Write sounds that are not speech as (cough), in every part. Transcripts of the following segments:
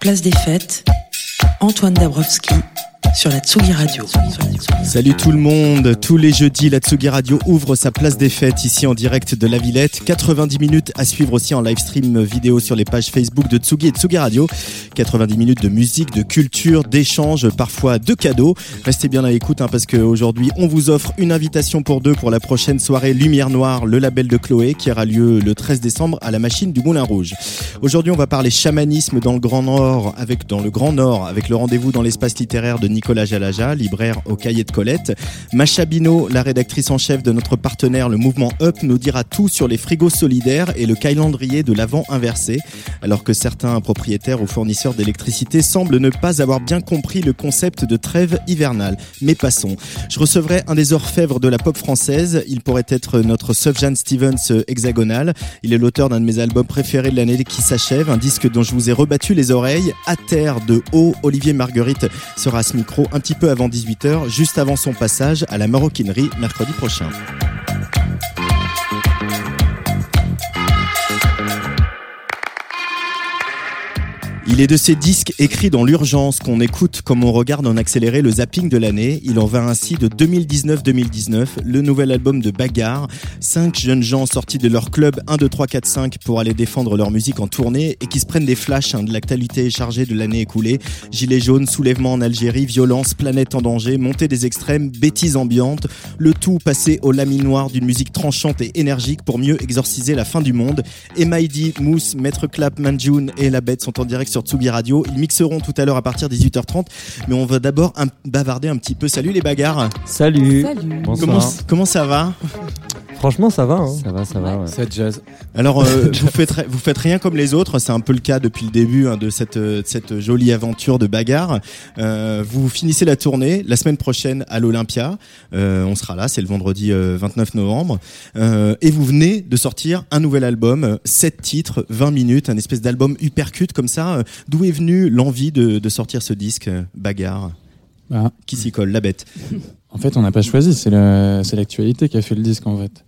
Place des fêtes, Antoine Dabrowski sur la Tsugi Radio. Salut tout le monde, tous les jeudis la Tsugi Radio ouvre sa place des fêtes ici en direct de la Villette. 90 minutes à suivre aussi en live stream vidéo sur les pages Facebook de Tsugi et Tsugi Radio. 90 minutes de musique, de culture, d'échanges, parfois de cadeaux. Restez bien à l'écoute hein, parce qu'aujourd'hui on vous offre une invitation pour deux pour la prochaine soirée Lumière Noire, le label de Chloé qui aura lieu le 13 décembre à la machine du Moulin Rouge. Aujourd'hui on va parler chamanisme dans le Grand Nord avec dans le Grand Nord avec le rendez-vous dans l'espace littéraire de Nicolas Jalaja, libraire au cahier de Colette. Macha Bino, la rédactrice en chef de notre partenaire le mouvement Up, nous dira tout sur les frigos solidaires et le calendrier de l'avant inversé, alors que certains propriétaires ou fournisseurs d'électricité semblent ne pas avoir bien compris le concept de trêve hivernale. Mais passons. Je recevrai un des orfèvres de la pop française. Il pourrait être notre Sufjan Stevens hexagonal. Il est l'auteur d'un de mes albums préférés de l'année qui s'achève, un disque dont je vous ai rebattu les oreilles. À terre de haut, Olivier Marguerite sera à ce micro un petit peu avant 18h, juste avant son passage à la maroquinerie mercredi prochain. Il est de ces disques écrits dans l'urgence qu'on écoute comme on regarde en accéléré le zapping de l'année. Il en va ainsi de 2019-2019, le nouvel album de Bagarre. Cinq jeunes gens sortis de leur club 1, 2, 3, 4, 5 pour aller défendre leur musique en tournée et qui se prennent des flashs hein, de l'actualité chargée de l'année écoulée. Gilets jaunes, soulèvement en Algérie, violence, planète en danger, montée des extrêmes, bêtises ambiantes. Le tout passé au laminoir d'une musique tranchante et énergique pour mieux exorciser la fin du monde. Emaidi, Mousse, Maître Clap, Manjun et La Bête sont en direct sur Tsugi Radio. Ils mixeront tout à l'heure à partir de 18h30. Mais on va d'abord un- bavarder un petit peu. Salut les bagarres. Salut. Bonsoir. Comment, comment ça va? Franchement, ça va. Ça va, ça va. Ouais. Ça jazz. Alors, euh, (laughs) vous, faites, vous faites rien comme les autres. C'est un peu le cas depuis le début hein, de, cette, euh, de cette jolie aventure de bagarre. Euh, vous finissez la tournée la semaine prochaine à l'Olympia. Euh, on sera là, c'est le vendredi euh, 29 novembre. Euh, et vous venez de sortir un nouvel album, 7 titres, 20 minutes, un espèce d'album hypercute comme ça. D'où est venue l'envie de, de sortir ce disque, Bagarre? Bah, Qui s'y colle La bête? en fait, on n'a pas choisi, c'est l'actualité qui a fait le disque en fait.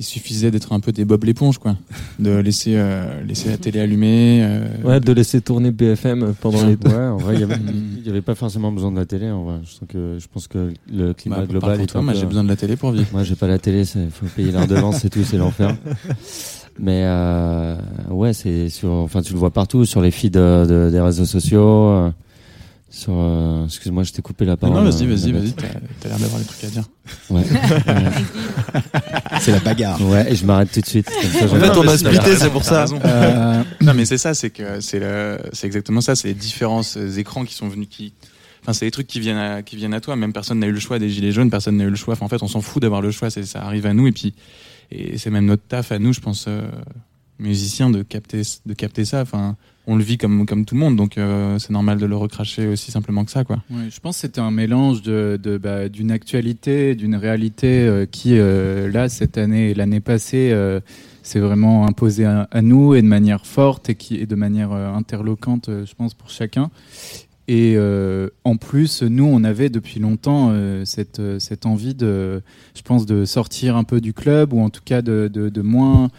Il suffisait d'être un peu des Bob l'éponge, quoi. De laisser, euh, laisser la télé allumée. euh, Ouais, de laisser tourner BFM pendant les. Ouais, en vrai, il n'y (laughs) avait pas forcément besoin de la télé. En vrai. Je, sens que, je pense que le climat bah, global est toi, un moi j'ai besoin de la télé pour vivre. Moi, j'ai pas la télé, il faut payer la redevance et tout, c'est l'enfer. Mais euh, ouais, c'est sur. Enfin, tu le vois partout, sur les feeds de- des réseaux sociaux. Euh, sur. euh, Excuse-moi, je t'ai coupé la parole. non, vas-y, euh, vas-y, vas-y, t'as l'air d'avoir des trucs à dire. Ouais. (laughs) C'est la bagarre. ouais, et je m'arrête tout de suite. Comme ça, En fait, on a splitté, c'est pour ça. Euh, non, mais c'est ça, c'est que c'est le- c'est exactement ça, c'est les différents euh, écrans qui sont venus qui. Enfin, c'est les trucs qui viennent à, qui viennent à toi. Même personne n'a eu le choix des gilets jaunes, personne n'a eu le choix. Enfin, en fait, on s'en fout d'avoir le choix. C'est ça arrive à nous et puis et c'est même notre taf à nous, je pense, euh, musiciens, de capter de capter ça. Enfin, on le vit comme comme tout le monde, donc euh, c'est normal de le recracher aussi simplement que ça, quoi. Je pense que c'était un mélange de, de, bah, d'une actualité, d'une réalité euh, qui, euh, là, cette année et l'année passée, s'est vraiment imposée à, nous et de manière forte et, qui, et de manière interloquante, euh, je pense, pour chacun. Et en plus, nous, on avait depuis longtemps cette, cette envie de, je pense, de sortir un peu du club ou en tout cas de, de moins,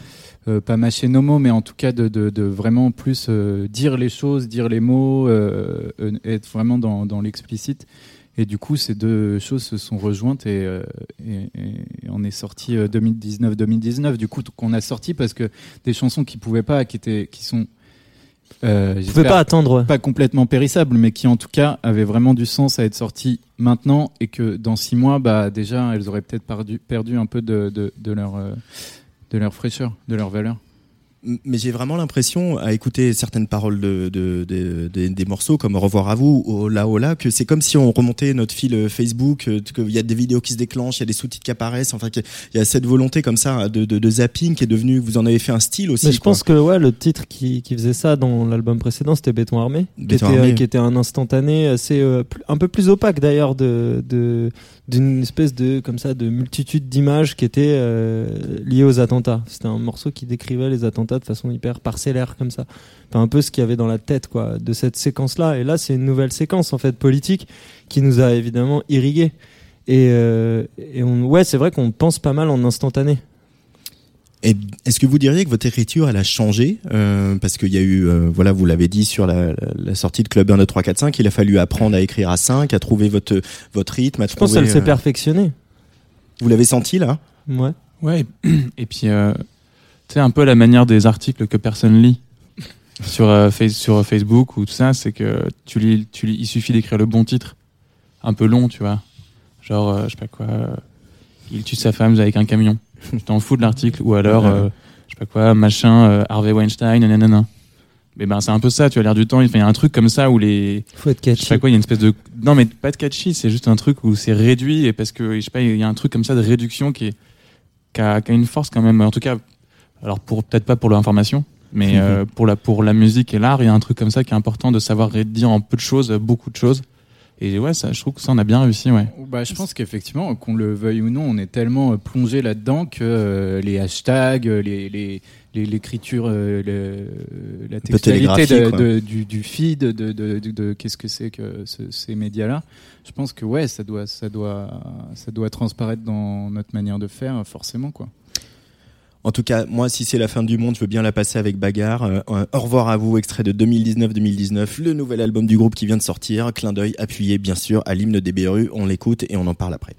euh, pas mâcher nos mots, mais en tout cas de, de, de vraiment plus euh, dire les choses, dire les mots, euh, euh, être vraiment dans, dans l'explicite. Et du coup, ces deux choses se sont rejointes et, euh, et, et on est sorti euh, 2019-2019. Du coup, qu'on a sorti parce que des chansons qui pouvaient pas, qui étaient, qui sont, euh, j'espère, pas attendre. pas complètement périssables, mais qui en tout cas avaient vraiment du sens à être sorties maintenant et que dans six mois, bah déjà, elles auraient peut-être perdu, perdu un peu de, de, de leur, euh, de leur fraîcheur, de leur valeur. Mais j'ai vraiment l'impression, à écouter certaines paroles de, de, de, des morceaux comme Au revoir à vous ou Là oh là, que c'est comme si on remontait notre fil euh, Facebook, euh, qu'il y a des vidéos qui se déclenchent, il y a des sous-titres qui apparaissent, enfin, il y a cette volonté comme ça de, de, zapping qui est devenu, vous en avez fait un style aussi. Mais je pense que ouais, le titre qui, qui faisait ça dans l'album précédent, c'était Béton Armé, qui, était, euh, qui était un instantané assez, un peu plus opaque d'ailleurs de, de, d'une espèce de comme ça de multitude d'images qui étaient euh, liées aux attentats. C'était un morceau qui décrivait les attentats de façon hyper parcellaire comme ça. Enfin, un peu ce qu'il y avait dans la tête quoi de cette séquence là. Et là, c'est une nouvelle séquence en fait politique qui nous a évidemment irrigué. Et, euh, et on, ouais, c'est vrai qu'on pense pas mal en instantané. Est-ce que vous diriez que votre écriture elle a changé euh, parce qu'il y a eu euh, voilà vous l'avez dit sur la, la, sortie de Club 1 2 3 4 5 il a fallu apprendre à écrire à 5 à trouver votre votre rythme à Je pense qu'elle s'est euh, perfectionnée. Vous l'avez senti là? Ouais. Ouais et puis euh, tu sais un peu la manière des articles que personne lit sur face, sur Facebook ou tout ça c'est que tu lis tu lis il suffit d'écrire le bon titre un peu long tu vois genre je sais pas quoi il tue sa femme avec un camion je (laughs) t'en fous de l'article ou alors euh, je sais pas quoi machin euh, Harvey Weinstein nanana. Mais ben c'est un peu ça tu as l'air du temps il y a un truc comme ça où les faut être catchy. je sais pas quoi il y a une espèce de non mais pas de catchy c'est juste un truc où c'est réduit et parce que je sais pas il y a un truc comme ça de réduction qui est qui a, qui a une force quand même. En tout cas alors pour peut-être pas pour l'information mais (laughs) euh, pour la pour la musique et l'art il y a un truc comme ça qui est important de savoir réduire en peu de choses beaucoup de choses et ouais, ça, je trouve que ça, on a bien réussi, ouais. Bah, je pense qu'effectivement, qu'on le veuille ou non, on est tellement euh, plongé là-dedans que euh, les hashtags, euh, les, les l'écriture, la textualité de, du, du, feed, de, de, de qu'est-ce que c'est que ces médias-là. Je pense que ouais, ça doit, ça doit, ça doit transparaître dans notre manière de faire, forcément, quoi. En tout cas, moi, si c'est la fin du monde, je veux bien la passer avec Bagarre. Euh, au revoir à vous, extrait de 2019-2019, le nouvel album du groupe qui vient de sortir. Clin d'œil appuyé, bien sûr, à l'hymne des BRU. On l'écoute et on en parle après.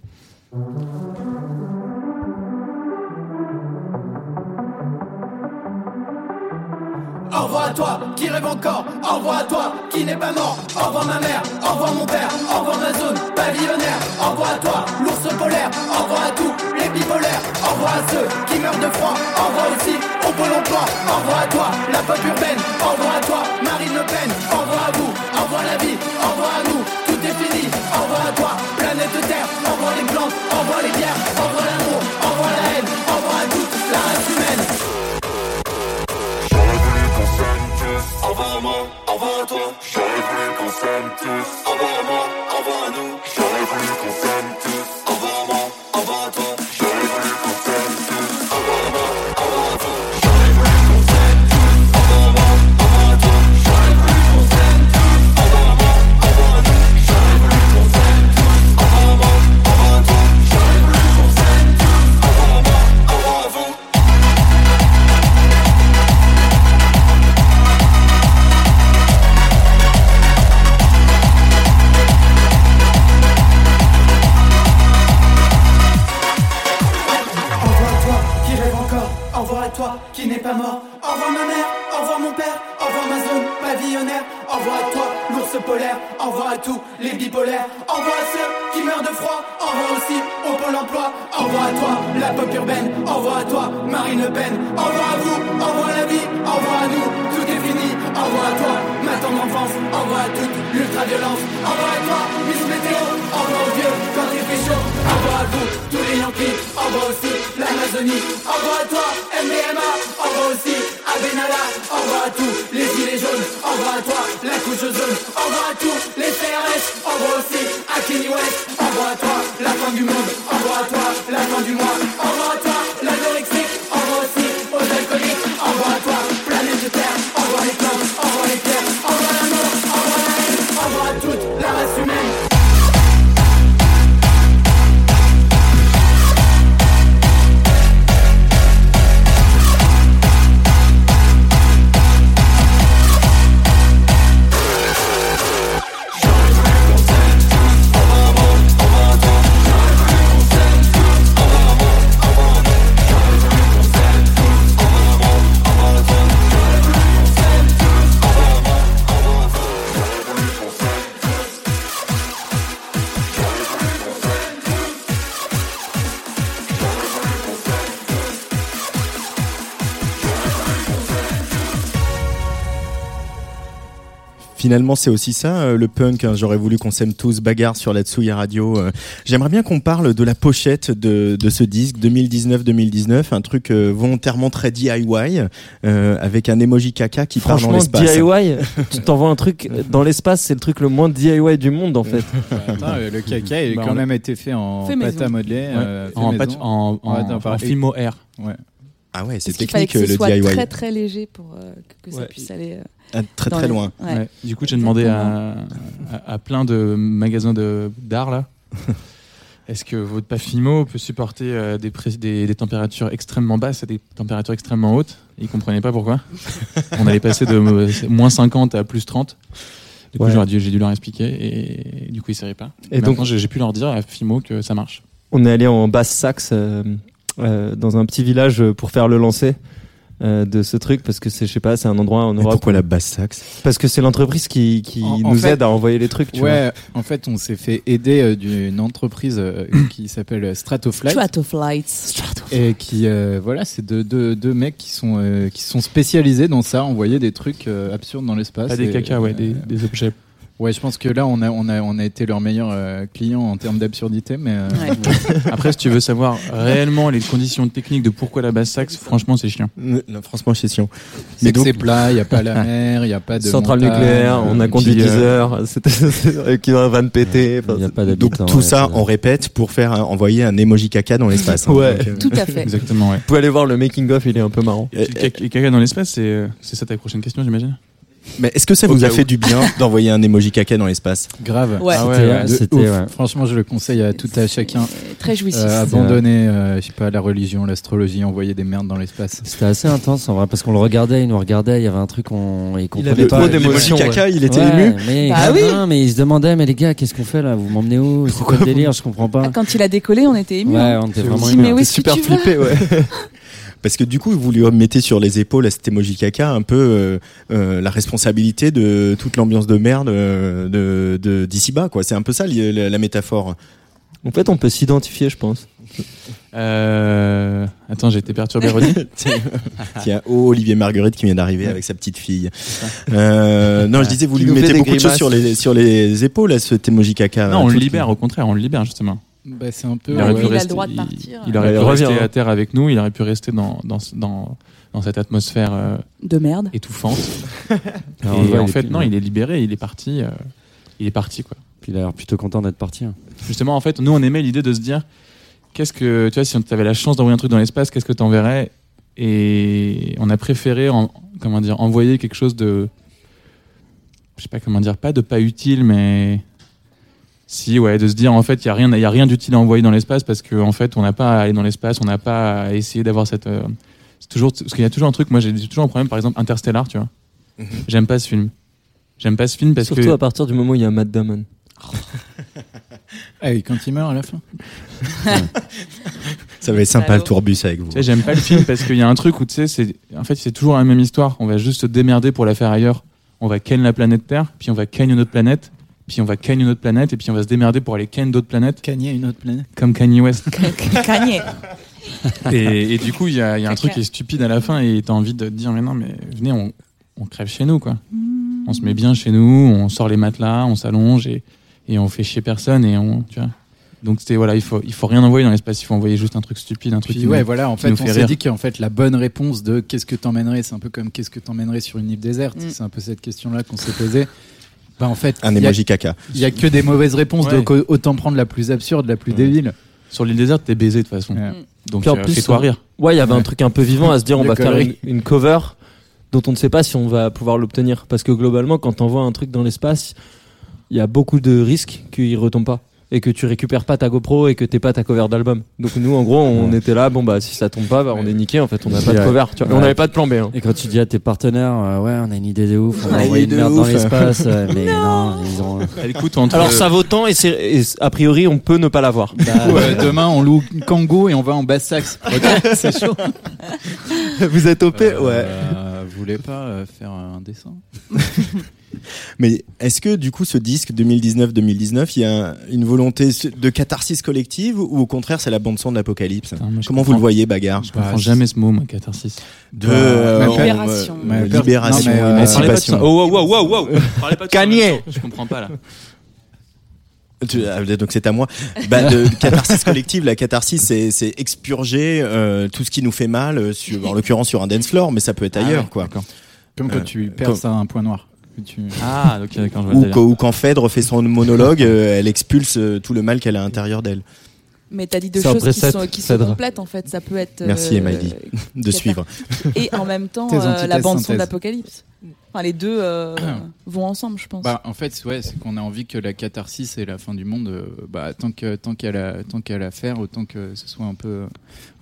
Au revoir à toi qui rêve encore, au revoir à toi qui n'est pas mort, au revoir ma mère, au revoir mon père, au revoir ma zone pavillonnaire, au revoir à toi l'ours polaire, au revoir à tous les bipolaires, au revoir à ceux qui meurent de froid, au revoir aussi au pôle emploi, au revoir à toi la pop urbaine, au revoir à toi Marine à toi. J'aurais voulu qu'on s'aime tous. À moi, à nous. J'aurais voulu qu'on s'aime envoie à tous les bipolaires, envoie à ceux qui meurent de froid, envoie aussi au pôle emploi, envoie à toi la pop urbaine, envoie à toi Marine Le Pen, envoie à vous, envoie la vie, envoie à nous, tout est fini, envoie à toi ma tendre enfance, envoie à toute l'ultra-violence, envoie à toi Miss Météo, envoie aux vieux quand il fait chaud, envoie à vous tous les Yankees, envoie aussi l'Amazonie, envoie à toi MDMA, envoie aussi à Benalla, envoie à tous les gilets jaunes, envoie à toi la couche jaune, Finalement, c'est aussi ça, euh, le punk. hein. J'aurais voulu qu'on s'aime tous, bagarre sur la Tsuya Radio. euh. J'aimerais bien qu'on parle de la pochette de, de ce disque 2019-2019, un truc euh, volontairement très DIY, euh, avec un emoji caca qui part dans Franchement, l'espace. DIY, (laughs) tu t'envoies un truc dans l'espace, c'est le truc le moins DIY du monde en fait. Attends, euh, le caca, il a Bah, quand a- même été fait en Fait pâte maison. à modeler. euh, fait en, patch- en, en, Ouais, en par- Fimo Air. Ouais. Ah ouais, c'est technique que ce le soit DIY. très très léger pour euh, que, que ça Ouais. puisse aller euh, Ah, très très les- loin. Ouais. Ouais. Du coup, j'ai demandé à, à, à plein de magasins de- d'art là. (laughs) Est-ce que votre Pafimo peut supporter euh, des, des, des températures extrêmement basses et des températures extrêmement hautes? Ils comprenaient pas pourquoi. (laughs) On allait passer de euh, moins 50 à plus 30. Du coup, Ouais. j'ai dû leur expliquer et du coup, ils savaient pas. Et donc- j'ai pu leur dire à Fimo que ça marche. On est allé en basse Saxe euh, euh, dans un petit village pour faire le lancer euh, de ce truc parce que c'est je sais pas c'est un endroit en Europe pourquoi la basse saxe parce que c'est l'entreprise qui, qui En- en nous fait- aide à envoyer les trucs tu vois. Ouais, en fait, on s'est fait aider euh, d'une entreprise euh, (coughs) qui s'appelle Stratoflight. Stratoflights. Et qui, euh, voilà, c'est deux, deux, deux mecs qui sont, euh, qui sont spécialisés dans ça, envoyer des trucs euh, absurdes dans l'espace. Pas des caca, ouais, euh, des, des objets. Ouais, je pense que là, on a, on a, on a été leur meilleur euh, client en termes d'absurdité, mais. euh, Ouais. (laughs) Après, si tu veux savoir réellement les conditions techniques de pourquoi la basse saxe, franchement, c'est chiant. Euh, non, Franchement, c'est chiant. C'est Mais que donc- c'est plat, il n'y a pas la (laughs) mer, il n'y a pas de. centrale montagne, nucléaire euh, on a et conduit puis, 10 euh, heures c'était avec une vanne pétée Il n'y a pas Donc tout ouais, ça, c'est- on répète pour faire un- envoyer un emoji caca dans l'espace. hein. Ouais. Donc, euh, Tout à fait. Exactement, ouais. vous pouvez aller voir le making of il est un peu marrant Et caca- dans l'espace, c'est euh, c'est ça ta prochaine question, j'imagine? Mais est-ce que ça vous a fait du bien (laughs) d'envoyer un emoji caca dans l'espace Grave. Ouais. Ah ouais, C'était- ouais. Franchement, je le conseille à tout à chacun. Euh, Très jouissif. Euh, abandonner, euh, je sais pas, la religion, l'astrologie, envoyer des merdes dans l'espace. C'était assez intense en vrai parce qu'on le regardait, il nous regardait, il y avait un truc on il comprenait avait pas. L'emoji caca, il était Ouais, ému Mais, Bah oui. non, mais il se demandait mais les gars, qu'est-ce qu'on fait là? Vous m'emmenez où? C'est quoi le délire? Je comprends pas. Ah, Quand il a décollé, on était émus. Ouais, hein. on était vraiment hein. que super flippé ouais (laughs) Parce que du coup, vous lui mettez sur les épaules à cet emoji caca un peu euh, euh, la responsabilité de toute l'ambiance de merde euh, de de- d'ici bas, quoi. C'est un peu ça la, la métaphore. en fait on peut s'identifier je pense (laughs) euh... Attends, j'ai été perturbé, Roddy. (laughs) Tiens, oh, Olivier Marguerite qui vient d'arriver avec sa petite fille. Euh, non, je disais, vous Qui lui mettez beaucoup de choses sur les sur les épaules à cet emoji caca. non, on le libère, au contraire, on le libère, justement. Bah, c'est un peu. Il aurait pu le rester, droit de il- partir. Il, aurait Ouais, pu il rester revient, hein. à terre avec nous, il aurait pu rester dans, dans, dans, dans cette atmosphère euh, De merde. étouffante. (laughs) Et en il est fait, plus- non, il est libéré, il est parti. euh, il est parti, quoi. Puis il a l'air plutôt content d'être parti. hein. Justement, en fait, nous, on aimait l'idée de se dire qu'est-ce que, tu vois, si tu avais la chance d'envoyer un truc dans l'espace, qu'est-ce que tu enverrais Et on a préféré, en- comment dire, envoyer quelque chose de. Je sais pas comment dire, pas de pas utile, mais. Si, ouais, de se dire, en fait, il n'y a rien, y a rien d'utile à envoyer dans l'espace parce qu'en en fait, on n'a pas à aller dans l'espace, on n'a pas à essayer d'avoir cette. euh, c'est toujours, parce qu'il y a toujours un truc, moi, j'ai toujours un problème, par exemple, Interstellar, tu vois. J'aime pas ce film. J'aime pas ce film parce surtout que. à partir du moment où il y a Matt Damon Ah, et quand il meurt à la fin Ça va être sympa Allô le tourbus avec vous. Tu sais, j'aime pas le film parce qu'il y a un truc où tu sais, c'est en fait c'est toujours la même histoire. On va juste se démerder pour la faire ailleurs. On va ken la planète Terre, puis on va ken une autre planète, puis on va ken une autre planète, et puis on va se démerder pour aller ken d'autres planètes, Kanye, une autre planète. comme Kanye West. (laughs) Kanye. et, et du coup, il y a, il y a un truc qui est stupide à la fin, et t'as envie de te dire, mais non, mais venez, on, on crève chez nous, quoi. On se met bien chez nous, on sort les matelas, on s'allonge, et, et on fait chier personne, et on, tu vois. Donc c'était voilà, il faut il faut rien envoyer dans l'espace, il faut envoyer juste un truc stupide, un truc. Puis qui ouais, nous- voilà, en fait, on s'est dit qu'en fait, la bonne réponse de qu'est-ce que t'emmènerais, c'est un peu comme qu'est-ce que t'emmènerais sur une île déserte. Mm. C'est un peu cette question-là qu'on s'est posée. Bah, en fait, Un il y a- emoji caca. il y a que des mauvaises réponses, Ouais. donc au- autant prendre la plus absurde, la plus Ouais. débile. Sur l'île déserte, t'es baisé de toute façon. Ouais. Donc Puis en euh, plus, fais-toi rire. Ouais, il y avait un truc un peu vivant à se dire on (laughs) va faire une, cover dont on ne sait pas si on va pouvoir l'obtenir. Parce que globalement, quand on voit un truc dans l'espace, il y a beaucoup de risques qu'il retombe pas. Et que tu récupères pas ta GoPro et que t'es pas ta cover d'album. Donc nous, en gros, on était là, bon bah si ça tombe pas, bah, on est niqué. En fait, on n'a pas de cover. Tu vois. On n'avait pas de plan B. hein. Et quand tu dis à tes partenaires, euh, ouais, on a une idée de ouf, on a idée une de merde dans ouf. l'espace, euh, mais (laughs) non, ils ont. Écoute, entre Alors ça vaut tant et, c'est- et a priori, on peut ne pas l'avoir. Ou, euh, demain, on loue Kangoo et on va en basse saxe. (laughs) Ok, c'est chaud. Vous êtes OP Ouais. Euh, voulez pas euh, faire un dessin? (laughs) Mais est-ce que du coup ce disque 2019-2019, il y a une volonté de catharsis collective ou au contraire c'est la bande son de l'apocalypse Comment vous le voyez, bagarre Je comprends Bah, jamais ce mot, moi, catharsis. De Bah, euh, Libération. euh, libération, non, mais, euh, émancipation. Oh, wow, wow, wow, (laughs) Je comprends pas là. Ah, donc c'est à moi. Bah, de (laughs) catharsis collective, la catharsis, c'est, expurger euh, tout ce qui nous fait mal, sur, en l'occurrence sur un dance floor, mais ça peut être Ah ailleurs, ouais, quoi. d'accord. Comme Euh, quand tu comme- perces un point noir. Tu... Ah, (laughs) je Ou, ou quand Phèdre fait son monologue, euh, elle expulse euh, tout le mal qu'elle a à l'intérieur d'elle. Mais t'as dit deux choses qui sont, qui Phèdre. complètes en fait. Ça peut être. Merci, euh, Emily, De suivre. Et en même temps, euh, la bande son d'Apocalypse. Enfin, les deux euh, (clears throat) vont ensemble, je pense. Bah, en fait, ouais, c'est qu'on a envie que la catharsis et la fin du monde, euh, bah, tant que tant qu'il y a la- tant qu'il y a faire, autant que ce soit un peu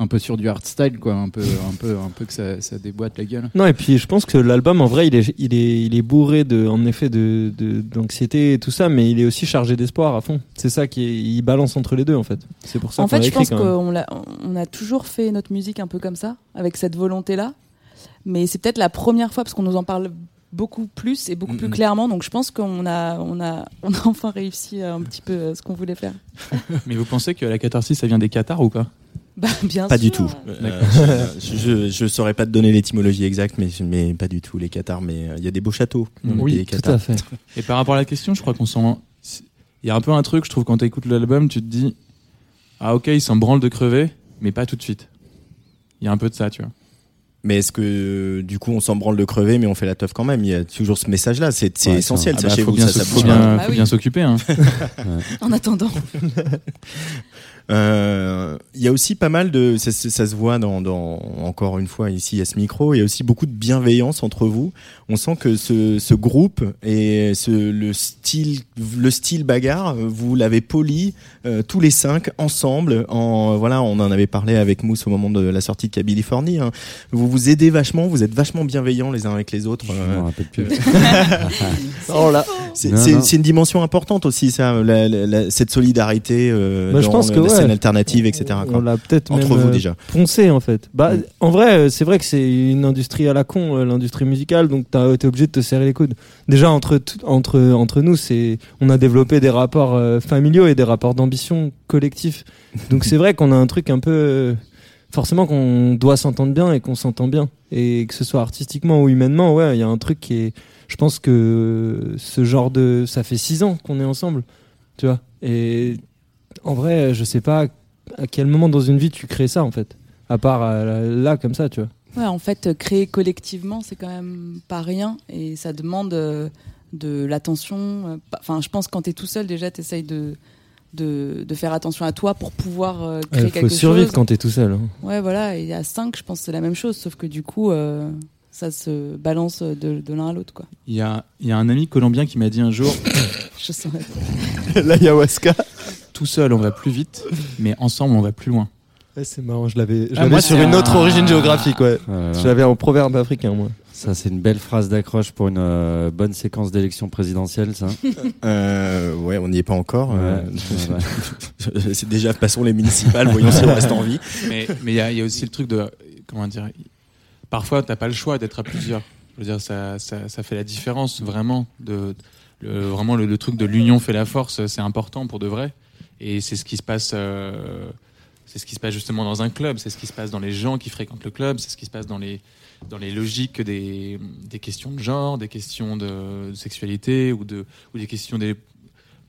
un peu sur du hard style, quoi, un peu un peu un peu que ça, ça déboîte la gueule. Non, et puis je pense que l'album, en vrai, il est, il est, il est bourré de, en effet, de, d'anxiété et tout ça, mais il est aussi chargé d'espoir à fond. C'est ça qui est, il balance entre les deux, en fait. C'est pour ça En fait, je pense qu'on on a toujours fait notre musique un peu comme ça, avec cette volonté-là. Mais c'est peut-être la première fois, parce qu'on nous en parle beaucoup plus et beaucoup plus Mhm. clairement. Donc je pense qu'on a, on a, on a (laughs) enfin réussi euh, un petit peu euh, ce qu'on voulait faire. (laughs) Mais vous pensez que la catharsis, ça vient des cathares ou pas? Bah, bien Pas sûr. du tout. (laughs) Euh, je, je saurais pas te donner l'étymologie exacte, mais, mais pas du tout les Qatars. Mais euh, il y a des beaux châteaux. le Oui, tout Qatar. à fait. Et par rapport à la question, je crois qu'on sent. Il y a un peu un truc, je trouve, quand tu écoutes l'album, tu te dis Ah, ok, il s'en branle de crever, mais pas tout de suite. Il y a un peu de ça, tu vois. Mais est-ce que du coup on s'en branle de crever, mais on fait la teuf quand même? Il y a toujours ce message-là. C'est Ouais, essentiel, Ah bah, sachez-vous. faut bien ça, faut bouge bien. Bah faut oui. bien s'occuper. Hein. (laughs) En attendant. (laughs) Euh, Il y a aussi pas mal de, ça, ça- ça se voit dans, dans, encore une fois ici à ce micro, il y a aussi beaucoup de bienveillance entre vous. On sent que ce, ce groupe et ce, le style, le style bagarre, vous l'avez poli euh, tous les cinq ensemble. En voilà, on en avait parlé avec Mousse au moment de la sortie de Californie. Hein. Vous vous aidez vachement, vous êtes vachement bienveillants les uns avec les autres. Je. (laughs) Oh là. c'est une dimension importante aussi, ça, la- la- la- cette solidarité euh, Bah, je dans pense que. Scène alternative, etc. On l'a peut-être Entre même vous euh, déjà. poncé en fait. Bah, Mm. en vrai, euh, c'est vrai que c'est une industrie à la con, euh, l'industrie musicale, donc t'as été obligé de te serrer les coudes. Déjà entre entre entre nous, c'est on a développé des rapports euh, familiaux et des rapports d'ambition collectifs. Donc c'est vrai qu'on a un truc un peu euh, forcément qu'on doit s'entendre bien et qu'on s'entend bien et que ce soit artistiquement ou humainement, ouais, il y a un truc qui est. Je pense que ce genre de, ça fait six ans qu'on est ensemble, tu vois. Et en vrai, je sais pas à quel moment dans une vie tu crées ça en fait à part euh, là comme ça tu vois Ouais, en fait, euh, créer collectivement, c'est quand même pas rien et ça demande euh, de l'attention. euh, Enfin, je pense que quand t'es tout seul, déjà, t'essayes de, de, de faire attention à toi pour pouvoir euh, créer il quelque faut survivre chose. quand t'es tout seul hein. Ouais, voilà. Et à 5, je pense que c'est la même chose, sauf que du coup, euh, ça se balance de, de l'un à l'autre, quoi. Il y a, il y a un ami colombien qui m'a dit un jour (coughs) Je saurais. (laughs) l'ayahuasca Tout seul, on va plus vite, mais ensemble, on va plus loin. c'est marrant je l'avais je Ah, l'avais moi, sur une un- autre origine géographique ouais Voilà. je l'avais en proverbe africain moi Ça, c'est une belle phrase d'accroche pour une euh, bonne séquence d'élection présidentielle, ça. (laughs) Euh, ouais, on n'y est pas encore. euh, Ouais, (laughs) c'est déjà passons les municipales, voyons si on reste en vie. Mais mais il y, a- il y a aussi le truc de. Comment dire Parfois, t'as pas le choix d'être à plusieurs. Je veux dire, ça, ça, ça fait la différence vraiment. De, le, vraiment, le, le truc de l'union fait la force, c'est important pour de vrai. Et c'est ce qui se passe. euh, c'est ce qui se passe justement dans un club, c'est ce qui se passe dans les gens qui fréquentent le club, c'est ce qui se passe dans les, dans les logiques des, des questions de genre, des questions de, sexualité ou, de, ou des questions des,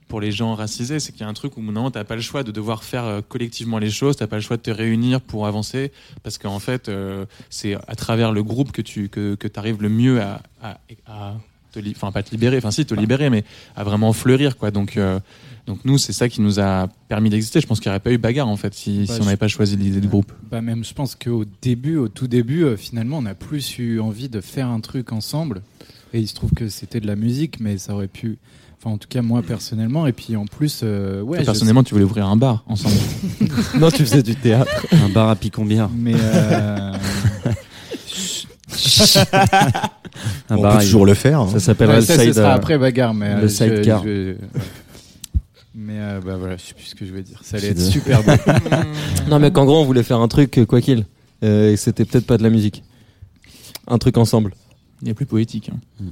pour les gens racisés. C'est qu'il y a un truc où non, t'as pas le choix de devoir faire euh, collectivement les choses, t'as pas le choix de te réunir pour avancer, parce qu'en fait, euh, c'est à travers le groupe que tu que, que arrives le mieux à, à, à te enfin pas te libérer, enfin si te libérer, mais à vraiment fleurir quoi. Donc euh, donc nous, c'est ça qui nous a permis d'exister. Je pense qu'il n'y aurait pas eu bagarre en fait si, Bah, si on n'avait pas choisi l'idée du groupe. Bah même, je pense qu'au début, au tout début, euh, finalement, on a plus eu envie de faire un truc ensemble. Et il se trouve que c'était de la musique, mais ça aurait pu. Enfin, en tout cas, moi personnellement. Et puis en plus, euh, ouais. Toi, je- personnellement, tu voulais ouvrir un bar ensemble. (laughs) non tu faisais du théâtre Un bar à Picombière. Mais euh, (laughs) Un on bar peut à- toujours le faire. hein. Ça s'appellerait ouais, le ça, side. sera euh, après bagarre, mais le euh, sidecar. je- je- Mais euh, bah voilà, je sais plus ce que je vais dire. Ça allait être super beau. (laughs) (laughs) non mais qu'en gros on voulait faire un truc euh, quoi qu'il euh, et c'était peut-être pas de la musique un truc ensemble Il est plus poétique. hein.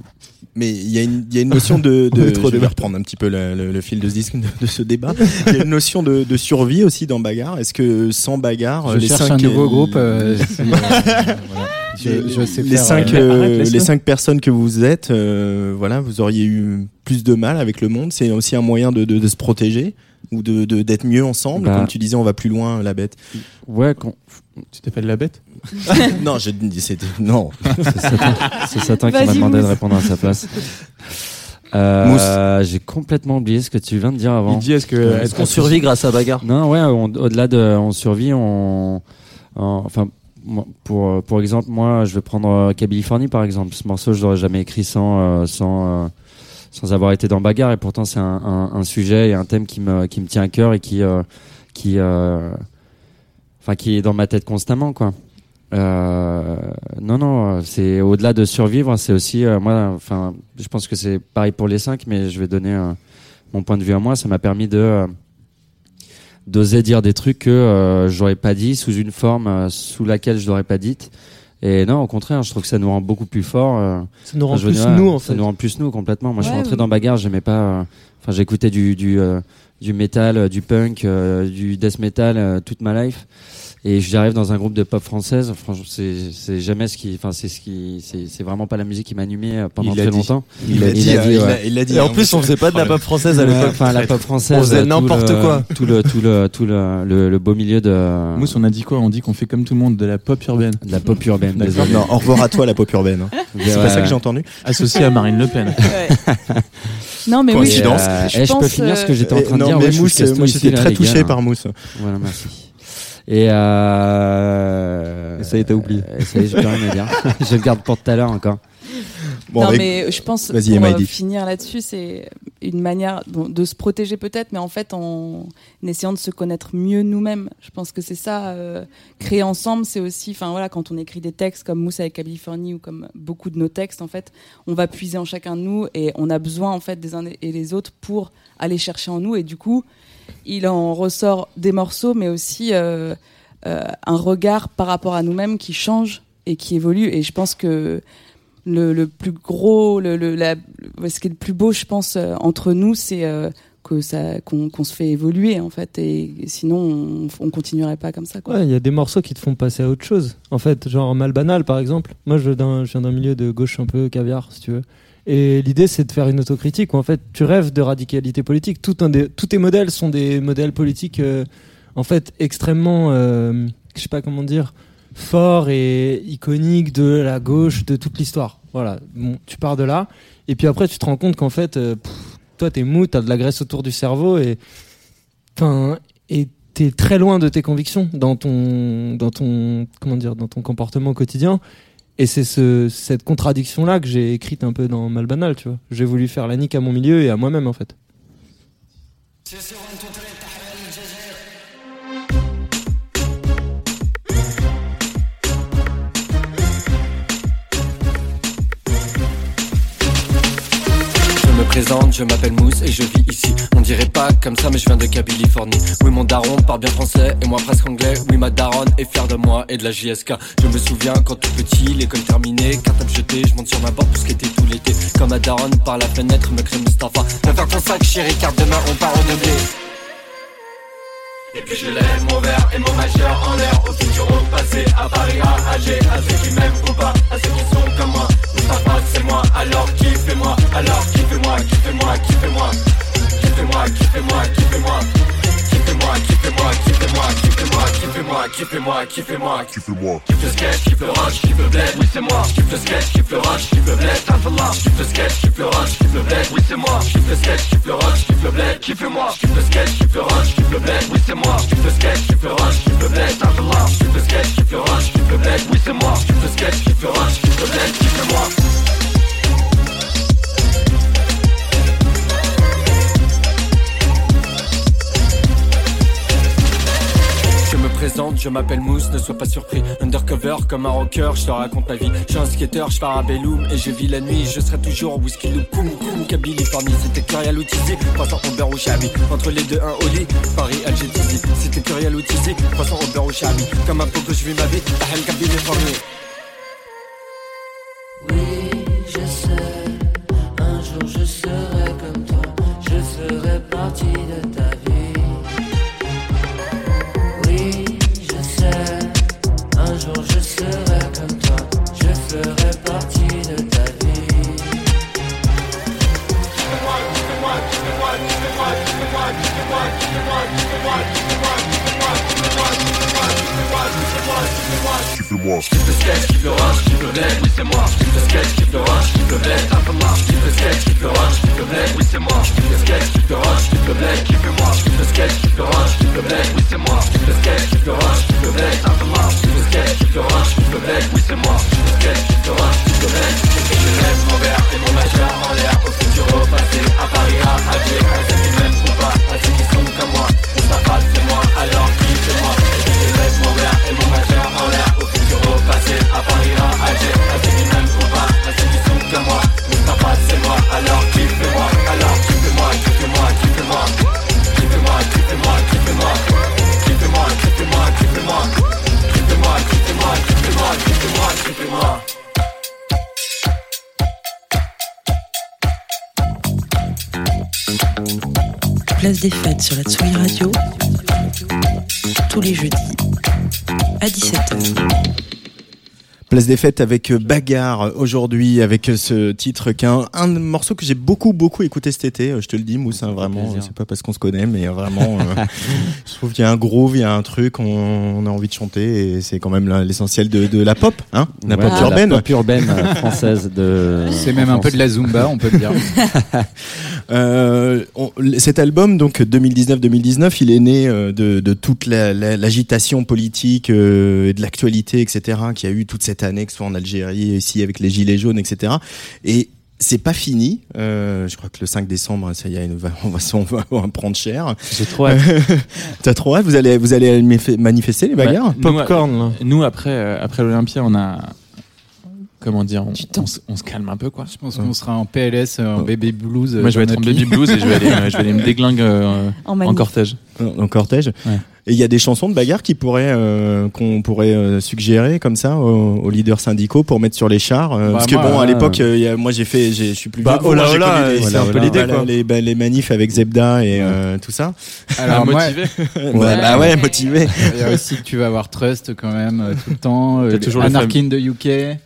Mais il y, a une- il y a une notion de, (laughs) de je vais reprendre un petit peu le, le- le fil de ce, disque, de, de ce débat. Il y a une notion de, de survie aussi dans Bagarre. Est-ce que sans Bagarre, Je les cherche cinq un nouveau groupe. euh, si, euh, voilà. Je, je sais les faire, cinq, euh, euh, arrête, laisse-le. les cinq personnes que vous êtes, euh, voilà, vous auriez eu plus de mal avec le monde. C'est aussi un moyen de, de, de se protéger ou de de- d'être mieux ensemble. Bah. Comme tu disais, on va plus loin, la bête. Ouais, quand- Tu t'appelles la bête? (laughs) Non, c'était (laughs) c'est Satan, c'est Satan qui m'a demandé de répondre à sa place. (laughs) Euh, J'ai complètement oublié ce que tu viens de dire avant. Il dit est-ce que Est-ce qu'on survit grâce à Bagarre? Non, ouais, on- au-delà de on survit, on, on- enfin, pour pour exemple, moi, je vais prendre euh, Californie par exemple. Ce morceau, je l'aurais jamais écrit sans euh, sans euh, sans avoir été dans bagarre, et pourtant c'est un, sujet et un thème qui me qui me tient à cœur et qui euh, qui euh, enfin qui est dans ma tête constamment, quoi. Euh, non, non, c'est au-delà de survivre, c'est aussi euh, moi. Je pense que c'est pareil pour les cinq, mais je vais donner euh, mon point de vue à moi. Ça m'a permis de euh, d'oser dire des trucs que euh, j'aurais pas dit sous une forme euh, sous laquelle je l'aurais pas dite. Et non, au contraire, je trouve que ça nous rend beaucoup plus forts. euh, Ça nous rend Enfin, plus dire, nous, en ça fait. nous rend plus nous complètement. Moi, je suis rentré oui. dans bagarre, j'aimais pas. Enfin, j'écoutais du du euh, du métal, euh, du punk, euh, du death metal euh, toute ma life. Et j'arrive dans un groupe de pop française. Franchement, c'est c'est jamais ce qui. Enfin, c'est ce qui. C'est c'est vraiment pas la musique qui m'a animé pendant très dit. longtemps. Il l'a dit, a dit, il ouais. l'a- il l'a dit. Et en hein, plus, on faisait pas de la pop française à l'époque. Enfin, la pop française. On faisait n'importe quoi. Tout le tout le tout le le, le beau milieu de Mousse, on a dit quoi? On dit qu'on fait comme tout le monde de la pop urbaine, de la pop urbaine. Désolé. Non, au revoir à toi la pop urbaine. hein. C'est pas ça que j'ai entendu. associée à Marine Le Pen. (laughs) Non, mais oui. Euh, je eh, je peux finir ce que euh, j'étais en train de non, dire. mais Ouais, je suis Mousse, moi j'étais très touché gars. par Mousse. Voilà, merci. Et, euh... Et ça y est, t'as oublié. euh, Ça y est, rien à dire. (laughs) je le garde pour tout à l'heure encore. Bon, non, avec- mais je pense pour Emma, euh, finir là-dessus, c'est une manière bon, de se protéger peut-être, mais en fait en, essayant de se connaître mieux nous-mêmes. Je pense que c'est ça. euh, créer ensemble, c'est aussi, enfin voilà, quand on écrit des textes comme Mousse avec Californie ou comme beaucoup de nos textes, en fait, on va puiser en chacun de nous et on a besoin en fait des uns et les autres pour aller chercher en nous. Et du coup, il en ressort des morceaux, mais aussi euh, euh, un regard par rapport à nous-mêmes qui change et qui évolue. Et je pense que le, le plus gros, le, le- la- ce qui est le plus beau, je pense, euh, entre nous, c'est euh, que ça, qu'on, qu'on se fait évoluer en fait. Et, sinon, on, on continuerait pas comme ça. Il y a des morceaux qui te font passer à autre chose. En fait, genre Mal Banal, par exemple. Moi, je, je viens d'un milieu de gauche un peu caviar, si tu veux. Et l'idée, c'est de faire une autocritique où, en fait, tu rêves de radicalité politique. Tout un des, tous tes modèles sont des modèles politiques, euh, en fait, extrêmement, euh, je sais pas comment dire, forts et iconiques de la gauche, de toute l'histoire. Voilà. Bon, tu pars de là. Et puis après, tu te rends compte qu'en fait, euh, toi, t'es mou, t'as de la graisse autour du cerveau et, t'es très loin de tes convictions dans ton, dans ton, comment dire, dans ton comportement quotidien. Et c'est ce, cette contradiction-là que j'ai écrite un peu dans Malbanal, tu vois. J'ai voulu faire la nique à mon milieu et à moi-même, en fait. Je m'appelle Mousse et je vis ici. On dirait pas comme ça, mais je viens de Californie. Oui, mon daron parle bien français et moi presque anglais. Oui, ma daronne est fière de moi et de la JSK. Je me souviens quand tout petit, l'école terminée, cartable jetée, je monte sur ma porte pour skater tout l'été. Quand ma daronne par la fenêtre me crée Mustapha. Viens faire ton sac, chérie, car demain on part au. Et puis je lève mon verre et mon majeur en l'air Au futur, au passé, à Paris, à Alger À ceux qui m'aiment ou pas, à ceux qui sont comme moi Mustapha kiffez-moi, kiffez-moi, kiffez-moi. Kiffe le sketch, kiffe le rush, kiffe le bled, oui c'est moi Kiffe le sketch, kiffe le rush, kiffe le bled, Alphallah Kiffe le sketch, kiffe le rush, kiffe le bled, oui c'est moi Kiffe le sketch, kiffe le rush, kiffe le bled, kiffez-moi Kiffe le sketch, kiffe le rush, kiffe le bled, oui c'est moi Kiffe le sketch, kiffe le rush, kiffe le bled, Alphallah Kiffe le sketch, kiffe le rush, kiffe le bled, oui c'est moi Kiffe le sketch, kiffe le rush, kiffe le bled, kiffez-moi je m'appelle Mousse, ne sois pas surpris. Undercover comme un rocker, je te raconte ma vie. Je suis un skater, je pars à Belloum et je vis la nuit. Je serai toujours whisky loop, koum koum, Californie. C'était Curial Outizé, croissant au beurre au chabi. Entre les deux, un Oli, Paris, Alger, Tizi. C'était Curial Outizé, croissant au beurre au chabi. Comme un pot que je vis ma vie, Tahel Californie. Oui, kiffe-moi. Kiffe-moi. Kiffe le le rush, kiffe le bled, oui c'est moi. Sketch, kiffe le rush, kiffe le bled, un peu le sketch, kiffe le rush, kiffe le bled, oui c'est moi. Kiffe le sketch, kiffe le rush, kiffe le bled, kiffe-moi. Kiffe le sketch, kiffe le rush, kiffe le oui c'est moi. Sketch, kiffe le rush, kiffe le bled, un peu le sketch, kiffe le rush, kiffe le bled, oui c'est moi. Kiffe le sketch, kiffe le rush, kiffe le. Et je lève mon verre et mon majeur en l'air au futur au passé, à Paris, à Alger, à ceux qui m'aiment ou pas, à ceux qui sont comme moi. On s'appelle c'est moi, alors qui c'est moi. Et je mon verre et mon majeur en l'air Place des fêtes sur la Tsugi Radio tous les jeudis à 17h. Place des fêtes avec euh, Bagarre aujourd'hui avec euh, ce titre qui est un, un morceau que j'ai beaucoup beaucoup écouté cet été. Euh, Je te le dis, Mousse, hein, vraiment. C'est pas parce qu'on se connaît, mais vraiment, euh, (laughs) je trouve qu'il y a un groove, il y a un truc, on, on a envie de chanter et c'est quand même la- l'essentiel de, de la pop, hein, la Ouais, pop la urbaine. pop urbaine euh, française de. (laughs) C'est même un peu de la zumba, on peut le dire. (laughs) Euh, on- cet album, donc 2019-2019, il est né euh, de, de toute la- la- l'agitation politique euh, et de l'actualité, etc., qu'il y a eu toute cette année, que ce soit en Algérie, ici avec les Gilets jaunes, etc. Et c'est pas fini. Euh, je crois que le 5 décembre, ça y est, (laughs) on va, on va, on prendre cher. J'ai trop hâte. (laughs) T'as trop hâte? Vous allez, vous allez manif- manifester les bagarres? Ouais, nous, euh, Nous, après, euh, après l'Olympia, on a. Comment dire on, on se- on se calme un peu, quoi. Je pense qu'on sera en PLS, en baby blues. Moi, je vais être en baby blues et je vais aller, (laughs) je vais aller me déglinguer euh, En en, cortège. en cortège. Et il y a des chansons de bagarre qui pourraient euh, qu'on pourrait euh, suggérer comme ça aux, aux leaders syndicaux pour mettre sur les chars. euh, Bah, parce que moi, bon, à euh, l'époque, euh, il y a- moi j'ai fait, j'ai- je suis plus Bah, vieux connu les- c'est un peu l'idée, quoi. Les, bah, les manifs avec Zebda et euh, tout ça. Alors, moi, motivé. (laughs) Ouais, bah ouais, motivé. Il y a aussi que tu vas avoir Trust quand même tout le temps. Toujours les Anarchin de UK.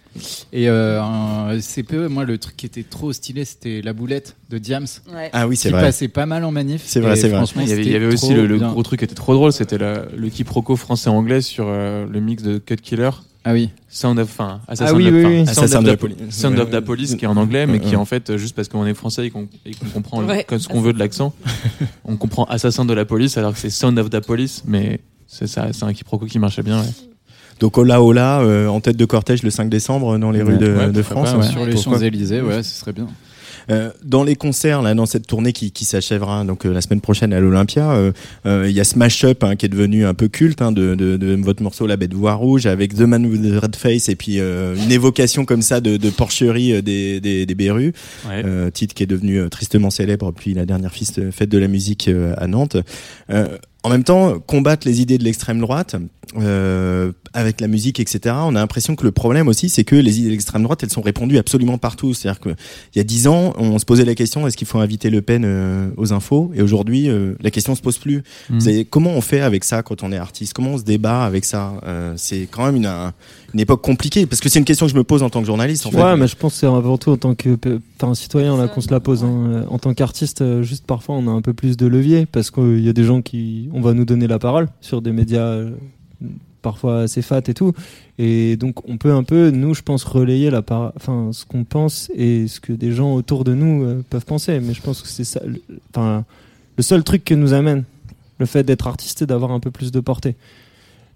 Et euh, un CPE, moi le truc qui était trop stylé, c'était la boulette de Diams. Ouais. Ah oui, c'est qui vrai. passait pas mal en manif. C'est vrai, c'est vrai. franchement, Il y avait, il y avait aussi le, le gros truc qui était trop drôle, c'était le, quiproquo français-anglais sur euh, le mix de Cut Killer. Ah oui. Sound of, enfin, Assassin Ah oui, of, oui, oui. Sound Assassin of de the la Pol- police. Sound of the Police qui est en anglais, mais qui en fait, juste parce qu'on est français et qu'on comprend le- Ouais. que ce qu'on veut de l'accent, on comprend Assassin de la police alors que c'est Sound of the Police, mais c'est un quiproquo qui marchait bien. Ouais. Donc Ola Ola euh, en tête de cortège le 5 décembre dans les rues de, Ouais, de France. pas, ouais. Sur les Champs-Élysées, ouais, ce serait bien. Euh, dans les concerts, là, dans cette tournée qui, qui s'achèvera donc euh, la semaine prochaine à l'Olympia, euh, euh, il y a Smash Up hein, qui est devenu un peu culte hein, de, de, de votre morceau La Bête Voix Rouge avec The Man with the Red Face et puis euh, une évocation comme ça de, de porcherie euh, des, des, des Berus, Ouais. euh, titre qui est devenu euh, tristement célèbre puis la dernière fiste- fête de la musique euh, à Nantes. En même temps, combattre les idées de l'extrême droite euh, avec la musique, etc. On a l'impression que le problème aussi, c'est que les idées de l'extrême droite, elles sont répandues absolument partout. C'est-à-dire que il y a dix ans, on se posait la question est-ce qu'il faut inviter Le Pen euh, aux infos? Et aujourd'hui, euh, la question se pose plus. Vous savez, comment on fait avec ça quand on est artiste? Comment on se débat avec ça? Euh, C'est quand même une, un- une époque compliquée parce que c'est une question que je me pose en tant que journaliste. En fait. Ouais, mais je pense que c'est avant tout en tant que enfin, citoyen là qu'on se la pose. hein. En tant qu'artiste, juste parfois on a un peu plus de levier parce qu'il y a des gens qui, on va nous donner la parole sur des médias euh, parfois assez fat et tout. Et donc on peut un peu, nous, je pense, relayer la par... enfin, ce qu'on pense et ce que des gens autour de nous euh, peuvent penser. Mais je pense que c'est ça, le... enfin, le seul truc que nous amène le fait d'être artiste et d'avoir un peu plus de portée.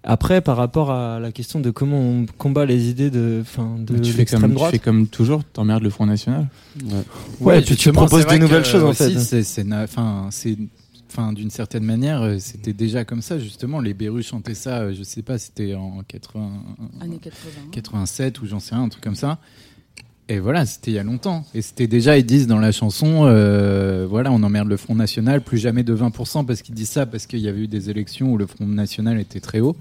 Après, par rapport à la question de comment on combat les idées de, enfin, de Mais tu, fais comme, tu droite. fais comme toujours, t'emmerdes le Front National. Ouais, et puis tu proposes des nouvelles choses, en fait. c'est- c'est na- Enfin, d'une certaine manière, euh, c'était déjà comme ça, justement. Les Berus chantaient ça, euh, je sais pas, c'était en 80, Années 80. 87 ou j'en sais rien, un truc comme ça. Et voilà, c'était il y a longtemps. Et c'était déjà, ils disent dans la chanson, euh, voilà, on emmerde le Front National, plus jamais de 20%, parce qu'ils disent ça, parce qu'il y avait eu des élections où le Front National était très haut.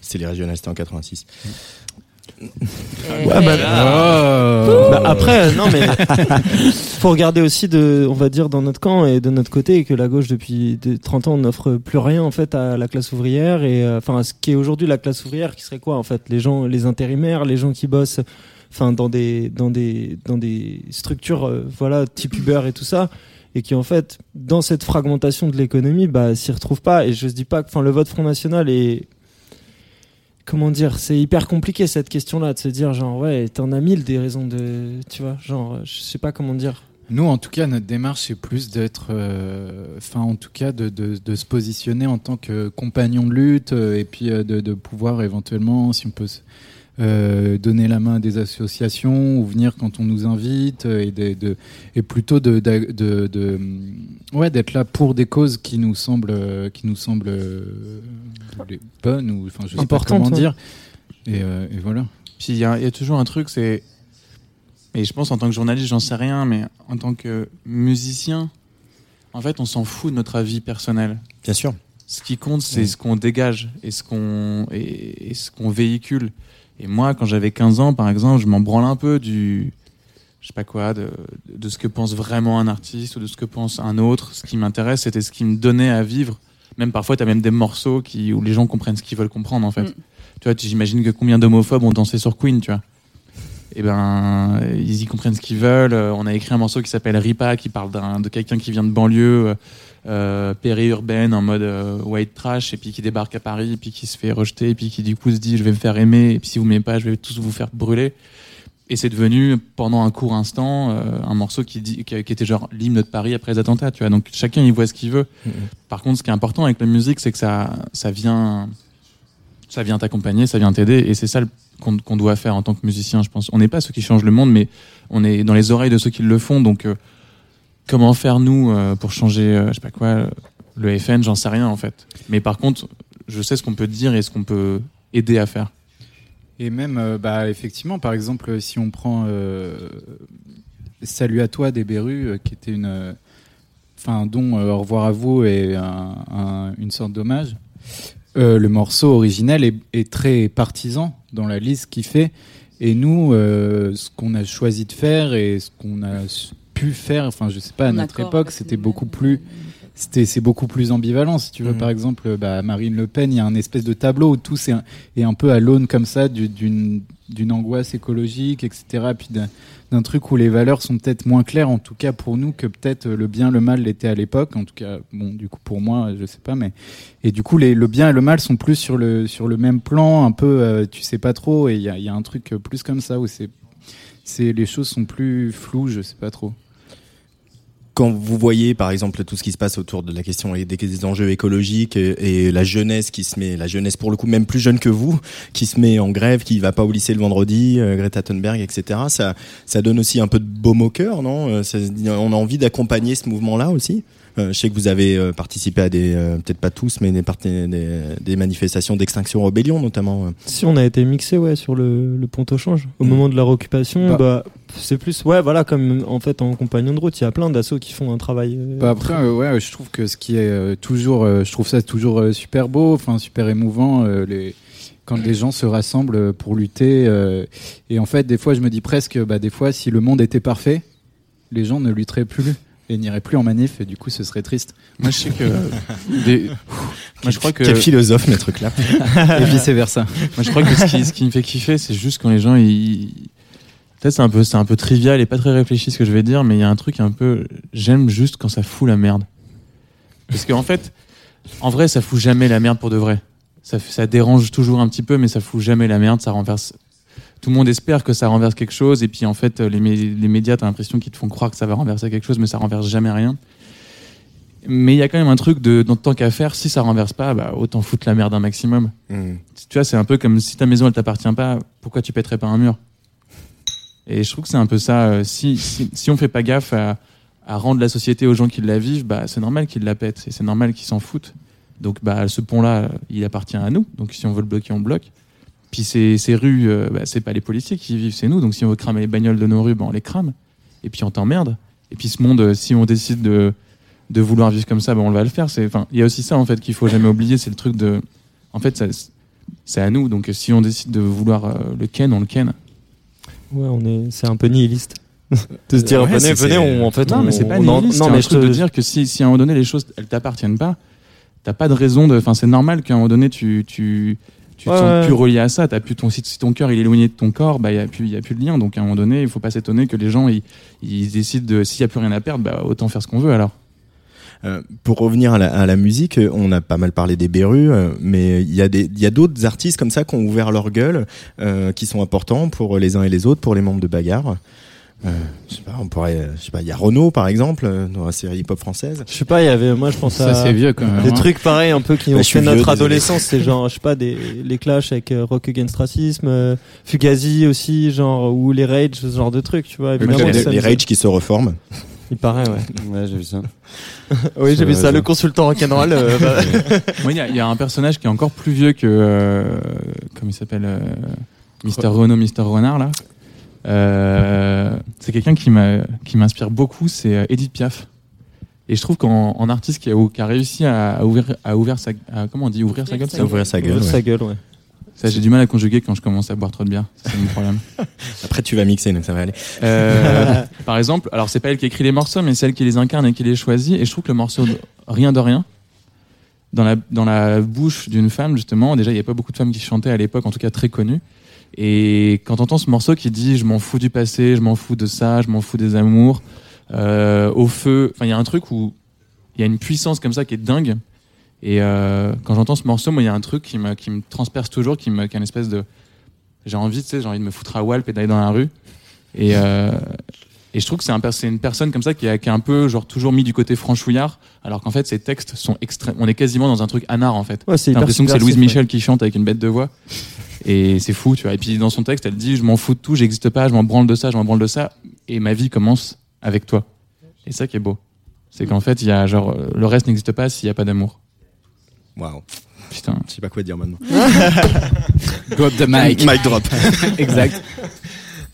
C'était les régionales, c'était en 86. Ouais, bah, bah, après, non mais (laughs) faut regarder aussi de, on va dire dans notre camp et de notre côté que la gauche depuis de- 30 ans n'offre plus rien en fait à la classe ouvrière et euh, enfin ce qui est aujourd'hui la classe ouvrière qui serait quoi en fait? Les gens, les intérimaires, les gens qui bossent, enfin dans des dans des dans des structures euh, voilà type Uber et tout ça et qui en fait dans cette fragmentation de l'économie bah s'y retrouvent pas et je dis pas que enfin le vote Front National est comment dire, c'est hyper compliqué cette question-là de se dire genre ouais, t'en as mille des raisons de, tu vois, genre je sais pas comment dire. Nous, en tout cas, notre démarche, c'est plus d'être, euh, enfin, en tout cas, de, se positionner en tant que compagnon de lutte euh, et puis euh, de, de pouvoir éventuellement, si on peut, se- euh, donner la main à des associations ou venir quand on nous invite euh, et, de, de- et plutôt de, de, de- de- ouais, d'être là pour des causes qui nous semblent, euh, qui nous semblent les bonnes ou, enfin, je sais pas Importantes, comment dire. Et, euh, et voilà. Puis il y, a il y a toujours un truc, c'est. Et je pense en tant que journaliste, j'en sais rien, mais en tant que musicien, en fait, on s'en fout de notre avis personnel. Bien sûr. Ce qui compte, c'est ce qu'on dégage et ce qu'on et, et ce qu'on véhicule. Et moi, quand j'avais 15 ans, par exemple, je m'en branle un peu du, je sais pas quoi, de, de ce que pense vraiment un artiste ou de ce que pense un autre. Ce qui m'intéresse, c'était ce qui me donnait à vivre. Même parfois, tu as même des morceaux qui, où les gens comprennent ce qu'ils veulent comprendre, en fait. Mm. Tu vois, j'imagine que combien d'homophobes ont dansé sur Queen, tu vois. Et ben, ils y comprennent ce qu'ils veulent. Euh, On a écrit un morceau qui s'appelle Ripa, qui parle de quelqu'un qui vient de banlieue, euh, périurbaine, en mode euh, white trash, et puis qui débarque à Paris, et puis qui se fait rejeter, et puis qui du coup se dit je vais me faire aimer, et puis si vous m'aimez pas, je vais tous vous faire brûler. Et c'est devenu, pendant un court instant, euh, un morceau qui, dit, qui, qui était genre l'hymne de Paris après les attentats, tu vois. Donc chacun y voit ce qu'il veut. Par contre, ce qui est important avec la musique, c'est que ça, ça vient, ça vient t'accompagner, ça vient t'aider, et c'est ça qu'on doit faire en tant que musicien, je pense. On n'est pas ceux qui changent le monde, mais on est dans les oreilles de ceux qui le font. Donc, euh, comment faire nous euh, pour changer, euh, je sais pas quoi, le FN, j'en sais rien en fait. Mais par contre, je sais ce qu'on peut dire et ce qu'on peut aider à faire. Et même, euh, bah, effectivement, par exemple, si on prend Salut à toi des Berus, qui était une, enfin, Au revoir à vous et un- un- une sorte d'hommage. le morceau originel est, très partisan dans la liste qu'il fait. Et nous, ce qu'on a choisi de faire et ce qu'on a pu faire, enfin, je sais pas, à notre époque, c'était beaucoup plus c'était c'est beaucoup plus ambivalent. Si tu veux Mhm. par exemple bah, Marine Le Pen il y a un espèce de tableau où tout c'est un- est un peu à l'aune comme ça du- d'une d'une angoisse écologique etc puis d'un truc où les valeurs sont peut-être moins claires en tout cas pour nous que peut-être le bien le mal l'était à l'époque. En tout cas bon du coup pour moi je sais pas mais et du coup les, le bien et le mal sont plus sur le sur le même plan un peu euh, tu sais pas trop et il y a, il y a un truc plus comme ça où c'est c'est les choses sont plus floues je sais pas trop quand vous voyez par exemple tout ce qui se passe autour de la question et des, enjeux écologiques et, et la jeunesse qui se met, la jeunesse pour le coup même plus jeune que vous, qui se met en grève, qui va pas au lycée le vendredi, euh, Greta Thunberg, etc. Ça, ça donne aussi un peu de baume au cœur, non? Euh, ça- On a envie d'accompagner ce mouvement-là aussi? Euh, je sais que vous avez euh, participé à des, euh, peut-être pas tous, mais des, parti- des, des manifestations d'extinction rébellion notamment. euh. Si on a été mixé ouais sur le, le pont au change au Mm. moment de la réoccupation, Bah. bah, c'est plus ouais voilà comme en fait en compagnon de route, il y a plein d'assauts qui font un travail. euh, Bah après, euh, ouais, je trouve que ce qui est euh, toujours, euh, je trouve ça toujours euh, super beau, enfin super émouvant, euh, les quand les gens se rassemblent pour lutter. euh, et en fait, des fois, je me dis presque, bah des fois, si le monde était parfait, les gens ne lutteraient plus et n'iraient plus en manif, et du coup, ce serait triste. Moi, je sais que. (laughs) des- Moi, je crois que. Quel philosophe, maître Clap. (laughs) et vice versa. Moi, je crois que ce qui, ce qui me fait kiffer, c'est juste quand les gens, ils. Peut-être c'est un peu, c'est un peu trivial et pas très réfléchi ce que je vais dire, mais il y a un truc un peu. J'aime juste quand ça fout la merde. Parce qu'en fait, en vrai, ça fout jamais la merde pour de vrai. Ça, ça dérange toujours un petit peu, mais ça fout jamais la merde. Ça renverse. Tout le monde espère que ça renverse quelque chose, et puis en fait, les, les médias, t'as l'impression qu'ils te font croire que ça va renverser quelque chose, mais ça renverse jamais rien. Mais il y a quand même un truc de, dans tant qu'à faire, si ça renverse pas, bah, autant foutre la merde un maximum. Mm. Tu vois, c'est un peu comme si ta maison elle t'appartient pas, pourquoi tu pèterais pas un mur? Et je trouve que c'est un peu ça. euh, Si, si, si on fait pas gaffe à, rendre la société aux gens qui la vivent, bah, c'est normal qu'ils la pètent et c'est normal qu'ils s'en foutent. Donc bah, ce pont-là, il appartient à nous. Donc si on veut le bloquer, on bloque. Puis ces, ces rues, euh, bah, c'est pas les policiers qui y vivent, c'est nous. Donc si on veut cramer les bagnoles de nos rues, bah, on les crame. Et puis on t'emmerde. Et puis ce monde, euh, si on décide de, de vouloir vivre comme ça, bah, on va le faire. Il y a aussi ça en fait qu'il faut jamais oublier, c'est le truc de, en fait, c'est à nous. Donc si on décide de vouloir euh, le ken, on le ken. Ouais, on est, c'est un peu nihiliste. (laughs) de se dire, Ouais, venez, venez, on, en fait, non, on- mais c'est pas en- nihiliste, non, mais je te de dire que si, si à un moment donné les choses elles t'appartiennent pas, t'as pas de raison de. Enfin, c'est normal qu'à un moment donné tu tu tu te Ouais, sens ouais. plus relié à ça. T'as plus ton si, si ton cœur il est éloigné de ton corps, bah il y a plus il y a plus de lien. Donc à un moment donné, il faut pas s'étonner que les gens ils, ils décident de s'il y a plus rien à perdre, bah autant faire ce qu'on veut alors. Euh, pour revenir à la, à la musique, euh, on a pas mal parlé des Berus, euh, mais il y a des, il y a d'autres artistes comme ça qui ont ouvert leur gueule, euh, qui sont importants pour les uns et les autres, pour les membres de Bagarre. Euh, je sais pas, on pourrait, je sais pas, il y a Renaud par exemple euh, dans la série hip-hop française. Je sais pas, il y avait, moi je pense Ça, à c'est vieux, quand même, des hein. trucs pareils un peu qui Bah, ont fait notre vieux, adolescence. C'est genre, je sais pas, des, les clashs avec euh, Rock Against Racism, euh, Fugazi aussi, genre, ou les Rage, ce genre de trucs, tu vois. Évidemment, les, les Rage qui se reforment. Il paraît, ouais. Ouais, j'ai vu ça. (laughs) oui, j'ai vu ça, Ouais, le ça. consultant rock'n'roll. euh, bah, (laughs) il y, a- il y a un personnage qui est encore plus vieux que. euh, comment il s'appelle euh, Mister Renault, Mister Renard, là. Euh, c'est quelqu'un qui m'inspire beaucoup, c'est euh, Edith Piaf. Et je trouve qu'en en artiste qui a, qui a réussi à, à ouvrir, à ouvrir sa, à- comment on dit, ouvrir sa gueule, sa ça, Ouvrir sa gueule. sa ouais. gueule, ouais. Ça j'ai du mal à conjuguer quand je commence à boire trop de bière. C'est mon problème. (laughs) Après tu vas mixer, donc ça va aller. Euh, (laughs) par exemple, alors c'est pas elle qui écrit les morceaux, mais c'est elle qui les incarne et qui les choisit. Et je trouve que le morceau de Rien de rien, dans la, dans la bouche d'une femme, justement, déjà il n'y avait pas beaucoup de femmes qui chantaient à l'époque, en tout cas très connues. Et quand t'entends ce morceau qui dit je m'en fous du passé, je m'en fous de ça, je m'en fous des amours, euh, au feu, enfin il y a un truc où il y a une puissance comme ça qui est dingue. Et euh, quand j'entends ce morceau, moi il y a un truc qui me, qui me transperce toujours, qui me, qui a une espèce de, j'ai envie, tu sais, j'ai envie de me foutre à Walp et d'aller dans la rue. Et, euh, et je trouve que c'est un, une personne comme ça qui a, qui a un peu genre toujours mis du côté franchouillard, alors qu'en fait ses textes sont extrêmes. On est quasiment dans un truc anard en fait. Ouais, c'est J'ai l'impression que c'est Louise Michel qui chante avec une bête de voix. Et c'est fou, tu vois. Et puis dans son texte, elle dit Je m'en fous de tout, j'existe pas, je m'en branle de ça, je m'en branle de ça. Et ma vie commence avec toi. Et ça qui est beau. C'est qu'en fait, il y a genre, le reste n'existe pas s'il n'y a pas d'amour. Waouh. Putain. Je sais pas quoi dire maintenant. (laughs) Drop the mic. (laughs) Mic drop. (laughs) exact.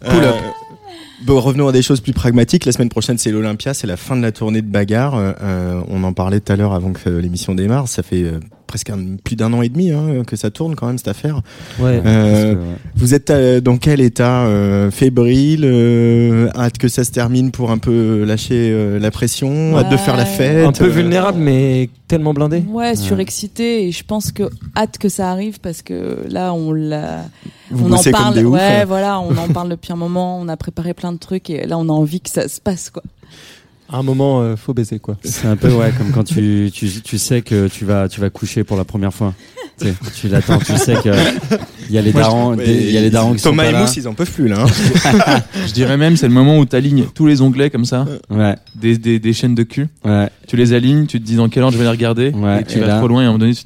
Pull up. Bon, revenons à des choses plus pragmatiques. La semaine prochaine, c'est l'Olympia, c'est la fin de la tournée de bagarre. Euh, euh, on en parlait tout à l'heure avant que euh, l'émission démarre. Ça fait euh, presque un- plus d'un an et demi hein, que ça tourne quand même cette affaire. Ouais. Euh, Parce que, ouais. vous êtes euh, dans quel état euh, Fébrile euh, Hâte que ça se termine pour un peu lâcher euh, la pression Hâte de faire la fête Un peu euh, vulnérable, mais tellement blindé. Ouais, surexcité et je pense que hâte que ça arrive parce que là on l'a Vous on en parle ouais hein. voilà, on en parle depuis un moment, on a préparé plein de trucs et là on a envie que ça se passe quoi. À un moment, euh, faut baiser, quoi. C'est un peu ouais, comme quand tu, tu, tu sais que tu vas, tu vas coucher pour la première fois. Tu, sais, tu l'attends, tu sais que il y a les darons, il y a les darons qui sont Thomas pas et. Mousse, ils en peuvent plus là. hein. Je dirais même, c'est le moment où tu alignes tous les onglets comme ça, Ouais, des, des, des chaînes de cul. ouais. Tu les alignes, tu te dis dans quel ordre je vais les regarder. Ouais, et tu et vas là- trop loin et à un moment donné, tu,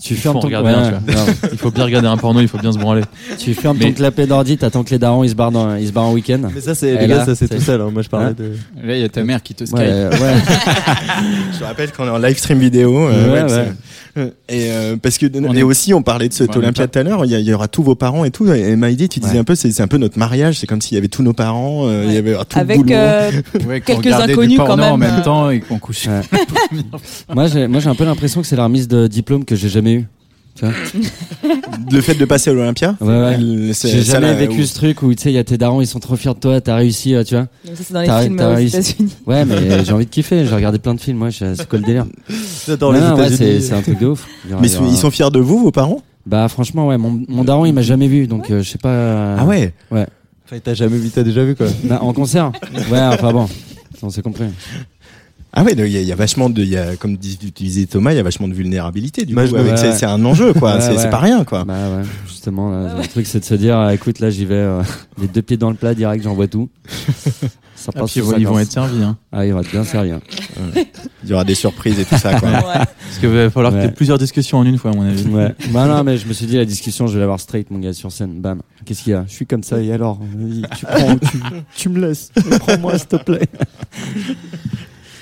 Tu Il fermes faut ton regarder un, tu vois. il faut bien regarder un porno, il faut bien se branler. Tu fermes Mais- ton clapet d'ordi, t'attends que les darons ils se barrent, dans, ils se barrent en week-end. Mais ça, c'est, les là, gars, ça, c'est tout seul. hein. Moi, je parlais Hein de. Là, il y a ta mère qui te skype. Ouais, ouais. (laughs) Je rappelle qu'on est en live stream vidéo. euh, Ouais, ouais, ouais. c'est- Et euh, parce que On et est- aussi on parlait de cet est Olympia tout à l'heure. Il y, aura tous vos parents et tout. Et Maïdi, tu disais Ouais. un peu, c'est un peu notre mariage. C'est comme s'il y avait tous nos parents. euh, Il y avait tout le Avec euh, (laughs) Ouais, Quelques inconnus, quand porno en même, même euh. temps et qu'on couchait. Ouais. (laughs) moi, j'ai, moi, j'ai un peu l'impression que c'est la remise de diplôme que j'ai jamais eu. Tu vois (laughs) Le fait de passer à l'Olympia. Ouais, ouais. J'ai jamais vécu où- ce truc où tu sais, il y a tes darons, ils sont trop fiers de toi, t'as réussi, euh, tu vois. ça c'est dans les films aux réussi. États-Unis. (laughs) Ouais, mais j'ai envie de kiffer. J'ai regardé plein de films, moi. (laughs) C'est quoi le délire J'adore Non, les ouais, c'est, un truc de ouf. Aura- Mais aura- ils sont fiers de vous, vos parents? Bah, franchement, ouais. Mon, mon daron, il m'a jamais vu, donc euh, je sais pas. Ah ouais? Enfin, t'as jamais vu, t'as déjà vu, quoi. Bah, en concert. Ouais, enfin bon. On s'est compris. Ah ouais, il y, a- il y a vachement de, il y a, comme dis- tu disais Thomas, il y a vachement de vulnérabilité. Du Bah, coup, ouais, c'est ouais. un enjeu, quoi. (laughs) C'est ouais. pas rien, quoi. Bah ouais, justement, là, le truc c'est de se dire, euh, écoute, là j'y vais, euh, les deux pieds dans le plat direct, j'envoie tout. (laughs) Ça Ah, passe puis ils vont 50. être servis. Hein. Ah, il va être bien servi. Il y aura des surprises et tout ça, quoi. Ouais. Parce qu'il va falloir y ait plusieurs discussions en une fois, à mon avis. Ouais. bah non, mais je me suis dit, la discussion, je vais l'avoir straight, mon gars, sur scène. Bam. Qu'est-ce qu'il y a? Je suis comme ça, et alors? Tu (laughs) prends ou tu, tu me laisses Prends-moi, s'il te plaît.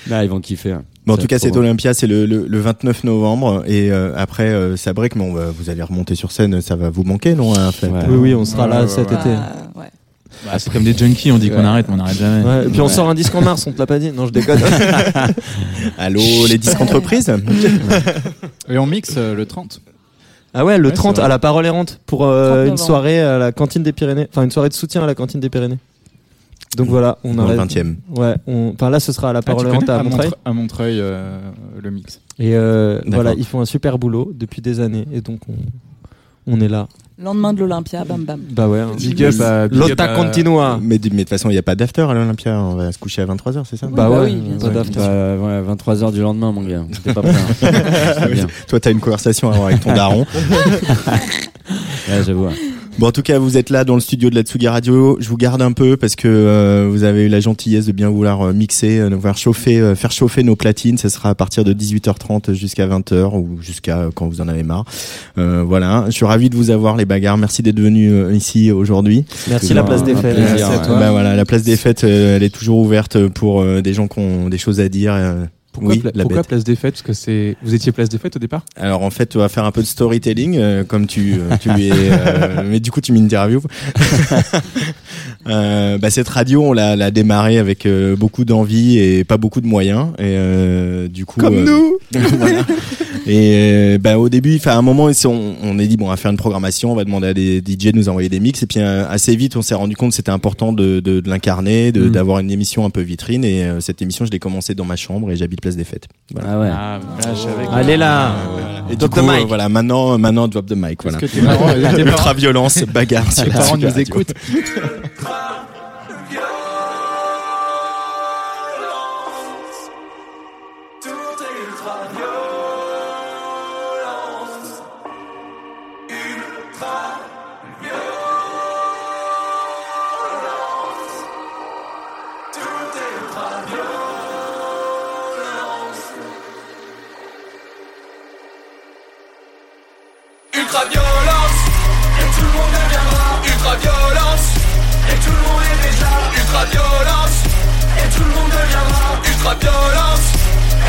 Là, ils vont kiffer. hein. Bon, en tout cas, trop Olympia, c'est le, le, le 29 novembre. Et euh, après, euh, ça break, mais on va, vous allez remonter sur scène. Ça va vous manquer, non en fait Ouais. Oui, oui, on sera là Ouais, cet ouais, été. Bah, ouais. Bah, c'est comme des junkies, on dit qu'on Ouais. arrête, mais on n'arrête jamais. Ouais, et puis on sort un disque en mars, on te l'a pas dit Non, je déconne. (laughs) Allô, les disques entreprises (laughs) Et on mixe euh, le 30. Ah ouais, le Ouais, 30 c'est à la Parole errante pour 30 euh, une soirée à la cantine des Pyrénées, enfin une soirée de soutien à la cantine des Pyrénées. Donc voilà, on Dans le arrête. 20e. Ouais, on... enfin là ce sera à la Ah, Parole connais à à, Montreuil. Montre- à Montreuil, euh, le mix. Et euh, voilà, ils font un super boulot depuis des années et donc on, on est là. Lendemain de l'Olympia, bam bam. Bah ouais. hein. Big up à- Lotta continua. Mais, de toute façon, il n'y a pas d'after à l'Olympia. On va se coucher à 23h, c'est ça Bah bah ouais, oui, pas d'after. Bah, ouais, 23h du lendemain, mon gars. T'es pas prêt. hein. (laughs) Bien. Toi, t'as une conversation à avoir avec ton daron. (laughs) Ouais, j'avoue. Bon, en tout cas, vous êtes là dans le studio de la Tsugi Radio. Je vous garde un peu parce que euh, vous avez eu la gentillesse de bien vouloir euh, mixer, euh, nous faire chauffer, euh, faire chauffer nos platines. Ce sera à partir de 18h30 jusqu'à 20h ou jusqu'à quand vous en avez marre. Euh, voilà. Je suis ravi de vous avoir, les bagarres. Merci d'être venus euh, ici aujourd'hui. Merci la place des fêtes. plaisir, Merci à toi. Bah voilà, la place des fêtes, elle est toujours ouverte pour des gens qui ont des choses à dire. Pourquoi, oui, pla- la pourquoi bête. place des fêtes? Parce que c'est. Vous étiez place des fêtes au départ? Alors en fait, tu vas faire un peu de storytelling, euh, comme tu, euh, tu es. euh, mais du coup, tu m'interviews. (laughs) euh, bah, cette radio, on l'a, l'a démarré avec euh, beaucoup d'envie et pas beaucoup de moyens. Et euh, du coup, Comme euh, nous. (laughs) voilà. Et euh, bah, au début, enfin, à un moment, on, on est dit bon, on va faire une programmation, on va demander à des DJ de nous envoyer des mix. Et puis euh, assez vite, on s'est rendu compte que c'était important de, de, de l'incarner, de, Mm. d'avoir une émission un peu vitrine. Et euh, cette émission, je l'ai commencée dans ma chambre et j'habite place des Fêtes. Voilà. Ah ouais. Ah, voilà, je savais que- Allez là. Et du Drop coup, the mic. euh, voilà, maintenant, maintenant, drop the mic. Voilà. que tes parents, (laughs) tes parents- Ultra violence, bagarre sur tes la parents nous Radio. écoutent. (laughs) ultra violence. Et tout le monde deviendra ultra violence.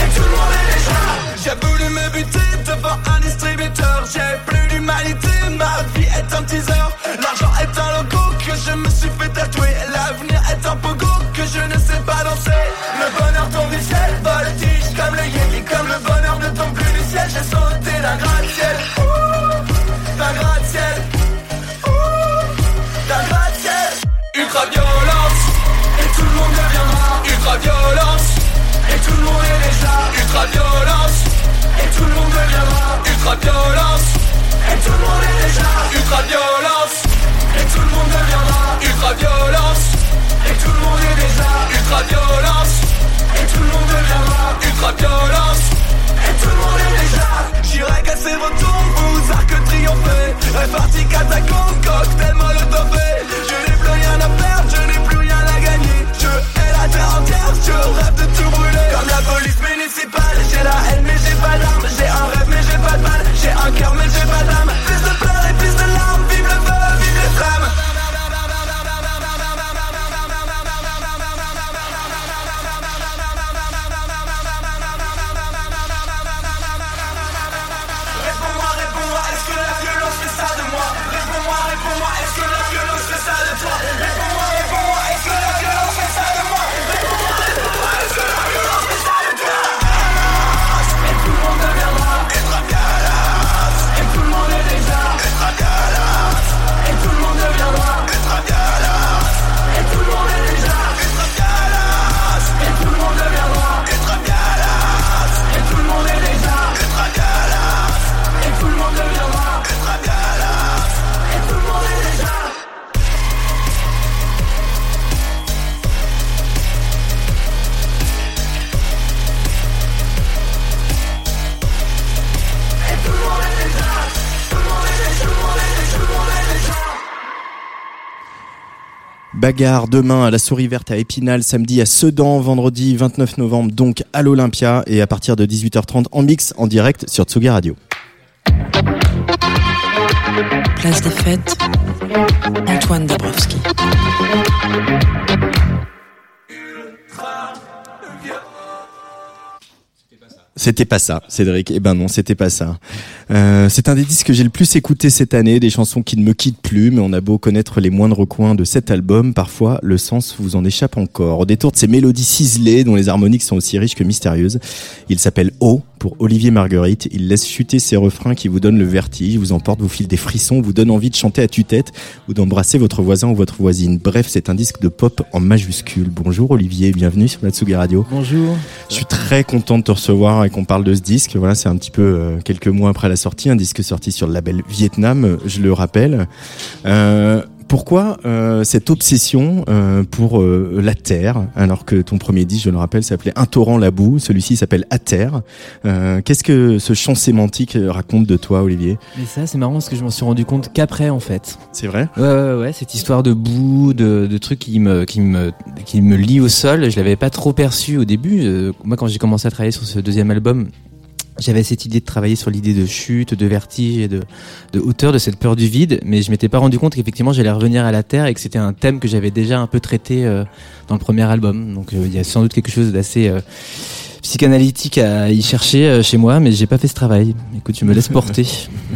Et tout le monde est déjà J'ai voulu me buter devant un distributeur. J'ai plus d'humanité, ma vie est un teaser. L'argent est un logo que je me suis fait tatouer. L'avenir est un pogo que je ne sais pas danser. Le bonheur tombe du ciel, voltige comme le yéli Comme le bonheur ne tombe plus du ciel. J'ai sauté d'un gratte-ciel. D'un gratte-ciel. D'un gratte-ciel. Ultra le monde ultra violence et tout le monde est déjà ultra violence Et tout le monde deviendra ultra violence Et tout le monde est déjà ultra violence Et tout le monde deviendra ultra violence Et tout le monde est déjà ultra violence Et tout le monde deviendra ultra violence Et tout le monde est déjà J'irai casser vos tombes, vous arc triompher Réparti catacombe, cocktail molotové Je n'ai plus rien à perdre, je n'ai plus Je hais la terre entière, je rêve de tout brûler. Comme la police municipale, j'ai la haine mais j'ai pas d'armes. J'ai un rêve mais j'ai pas de balle, j'ai un cœur mais j'ai pas d'âme. Plus de pleurs et plus de Demain à la Souris Verte à Épinal, samedi à Sedan, vendredi 29 novembre donc à l'Olympia et à partir de 18h30 en mix en direct sur Tsugi Radio. Place des fêtes, Antoine Dabrowski. C'était pas ça, Cédric. Eh ben non, c'était pas ça. Euh, c'est un des disques que j'ai le plus écouté cette année, des chansons qui ne me quittent plus, mais on a beau connaître les moindres coins de cet album, parfois le sens vous en échappe encore. Au détour de ces mélodies ciselées, dont les harmoniques sont aussi riches que mystérieuses, il s'appelle O pour Olivier Marguerite. Il laisse chuter ses refrains qui vous donnent le vertige, vous emporte, vous file des frissons, vous donne envie de chanter à tue-tête ou d'embrasser votre voisin ou votre voisine. Bref, c'est un disque de pop en majuscule. Bonjour Olivier, bienvenue sur la Tsugi Radio. Bonjour. Je suis très content de te recevoir et qu'on parle de ce disque. Voilà, c'est un petit peu euh, quelques mois après la sortie, un disque sorti sur le label Vietnam, je le rappelle. Euh, pourquoi euh, cette obsession euh, pour euh, la terre, alors que ton premier disque, je le rappelle, s'appelait Un torrent la boue, celui-ci s'appelle À terre. Qu'est-ce que ce champ sémantique raconte de toi, Olivier? Mais ça, c'est marrant parce que je m'en suis rendu compte qu'après, en fait. C'est vrai? Ouais, ouais, ouais. Cette histoire de boue, de, de trucs qui me, qui me, qui me lient au sol, je l'avais pas trop perçu au début. moi, quand j'ai commencé à travailler sur ce deuxième album, j'avais cette idée de travailler sur l'idée de chute, de vertige et de, hauteur, de cette peur du vide, mais je m'étais pas rendu compte qu'effectivement j'allais revenir à la terre et que c'était un thème que j'avais déjà un peu traité euh, dans le premier album. Donc euh, il y a sans doute quelque chose d'assez euh, psychanalytique à y chercher euh, chez moi, mais j'ai pas fait ce travail. Écoute, tu me laisses porter.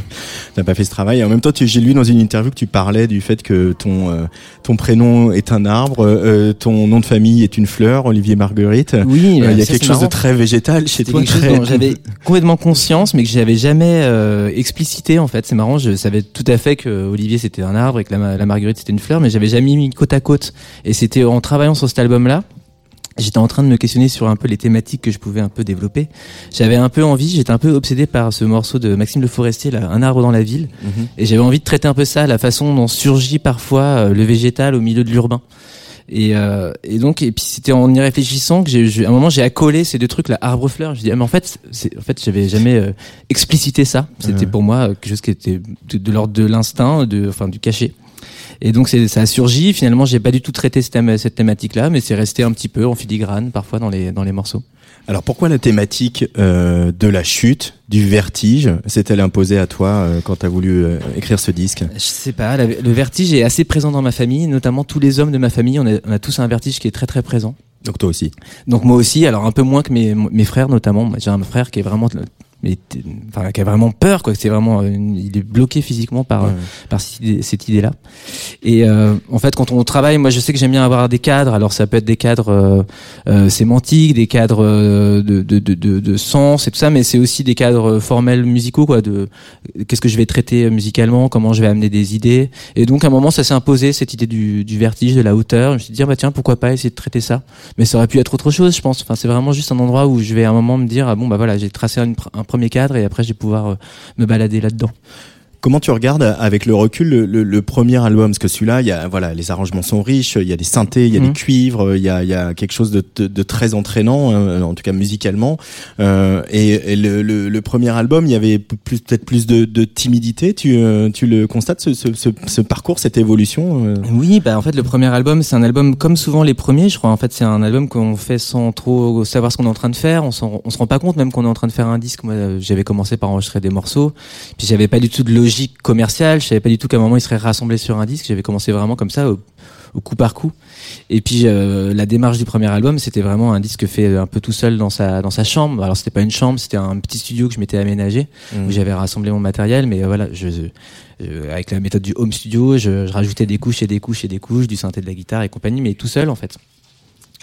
(laughs) T'as pas fait ce travail. Et en même temps, j'ai lu dans une interview que tu parlais du fait que ton euh, ton prénom est un arbre, euh, ton nom de famille est une fleur, Olivier Marguerite. Oui, il y a quelque chose de très végétal chez toi. Quelque chose dont j'avais complètement conscience, mais que j'avais jamais explicité en fait. C'est marrant, je savais tout à fait que Olivier c'était un arbre et que la, la Marguerite c'était une fleur, mais j'avais jamais mis côte à côte. Et c'était en travaillant sur cet album-là j'étais en train de me questionner sur un peu les thématiques que je pouvais un peu développer. J'avais un peu envie, j'étais un peu obsédé par ce morceau de Maxime Le Forestier, là, Un arbre dans la ville, mhm. et j'avais envie de traiter un peu ça, la façon dont surgit parfois euh, le végétal au milieu de l'urbain. Et, euh, et donc, et puis c'était en y réfléchissant que j'ai, à un moment j'ai accolé ces deux trucs, là, arbre fleur. Je dis, ah, mais en fait, c'est, en fait, j'avais jamais euh, explicité ça. C'était pour moi quelque chose qui était de, de l'ordre de l'instinct, de, enfin, du cachet. Et donc ça a surgi. Finalement, j'ai pas du tout traité cette, thématique-là, mais c'est resté un petit peu en filigrane parfois dans les dans les morceaux. Alors pourquoi la thématique euh, de la chute, du vertige, s'est-elle imposée à toi euh, quand tu as voulu euh, écrire ce disque? Je sais pas, le vertige est assez présent dans ma famille, notamment tous les hommes de ma famille, on a, on a tous un vertige qui est très très présent. Donc toi aussi? Donc moi aussi, alors un peu moins que mes, mes frères notamment. J'ai un frère qui est vraiment mais enfin qui a vraiment peur quoi. C'est vraiment il est bloqué physiquement par par cette idée, là et euh, en fait quand on travaille moi je sais que j'aime bien avoir des cadres. Alors ça peut être des cadres euh, euh sémantiques des cadres euh, de, de, de, de, sens et tout ça mais c'est aussi des cadres formels musicaux quoi de qu'est-ce que je vais traiter musicalement comment je vais amener des idées. Et donc à un moment ça s'est imposé cette idée du, du vertige de la hauteur. Je me suis dit ah, bah tiens pourquoi pas essayer de traiter ça? Mais ça aurait pu être autre chose je pense. Enfin c'est vraiment juste un endroit où je vais à un moment me dire ah bon bah voilà j'ai tracé un, un premier cadre et après je vais pouvoir euh, me balader là-dedans. Comment tu regardes avec le recul le, premier album? Parce que celui-là, il y a voilà, les arrangements sont riches, il y a des synthés, il y a des mhm. cuivres, il y a, il y a quelque chose de, de, très entraînant, hein, en tout cas musicalement. Euh, et, le, le, premier album, il y avait peut-être plus de, de timidité. Tu, euh, tu le constates ce, ce, ce, parcours, cette évolution euh? Oui, bah en fait, le premier album, c'est un album comme souvent les premiers. Je crois en fait, c'est un album qu'on fait sans trop savoir ce qu'on est en train de faire. On, on se rend pas compte même qu'on est en train de faire un disque. Moi, j'avais commencé par enregistrer des morceaux, puis j'avais pas du tout de logique commerciale. Je savais pas du tout qu'à un moment il serait rassemblé sur un disque. J'avais commencé vraiment comme ça, au, coup par coup. Et puis euh, la démarche du premier album, c'était vraiment un disque fait un peu tout seul dans sa dans sa chambre. Alors c'était pas une chambre, c'était un petit studio que je m'étais aménagé où mmh. j'avais rassemblé mon matériel. Mais euh, voilà, je, euh, avec la méthode du home studio, je, je, rajoutais des couches et des couches et des couches, du synthé de la guitare et compagnie, mais tout seul en fait.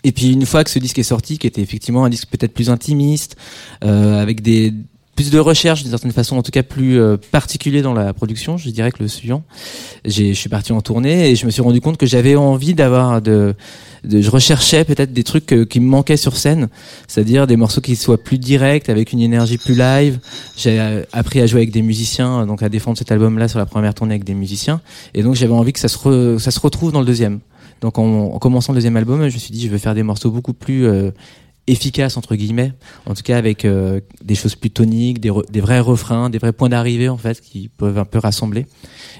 Et puis une fois que ce disque est sorti, qui était effectivement un disque peut-être plus intimiste, euh, avec des plus de recherche d'une certaine façon, en tout cas plus euh, particulier dans la production, je dirais que le suivant. Je suis parti en tournée et je me suis rendu compte que j'avais envie d'avoir de, je recherchais peut-être des trucs euh, qui me manquaient sur scène, c'est-à-dire des morceaux qui soient plus directs, avec une énergie plus live. J'ai euh, appris à jouer avec des musiciens, donc à défendre cet album-là sur la première tournée avec des musiciens, et donc j'avais envie que ça se, ça se retrouve dans le deuxième. Donc en, en, commençant le deuxième album, je me suis dit je veux faire des morceaux beaucoup plus efficace entre guillemets, en tout cas avec euh, des choses plus toniques, des, des, vrais refrains, des vrais points d'arrivée en fait qui peuvent un peu rassembler.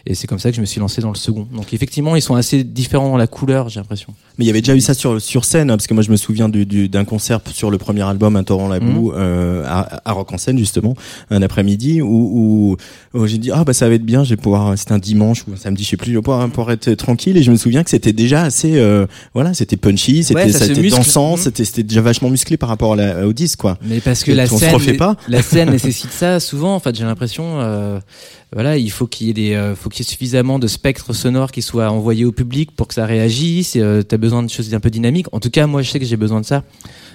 Et c'est comme ça que je me suis lancé dans le second. Donc effectivement, ils sont assez différents dans la couleur, j'ai l'impression. Mais il y avait déjà eu ça sur sur scène, hein, parce que moi je me souviens d'un du, concert sur le premier album, Un torrent la boue, mhm. euh, à, à, Rock en scène justement, un après-midi où, où, j'ai dit ah bah ça va être bien, je vais pouvoir, c'était un dimanche ou un samedi, je sais plus, je vais pouvoir, être tranquille. Et je me souviens que c'était déjà assez, euh, voilà, c'était punchy, c'était dansant, mhm. c'était c'était déjà vachement musclé par rapport à la, au disque, quoi. Mais parce que Et la on se scène, refait pas. la scène (laughs) nécessite ça souvent. En fait, j'ai l'impression, euh, voilà, il faut qu'il y ait des, euh, faut qu'il y ait suffisamment de spectres sonores qui soient envoyés au public pour que ça réagisse. Euh, T'as besoin de choses un peu dynamiques. En tout cas, moi, je sais que j'ai besoin de ça.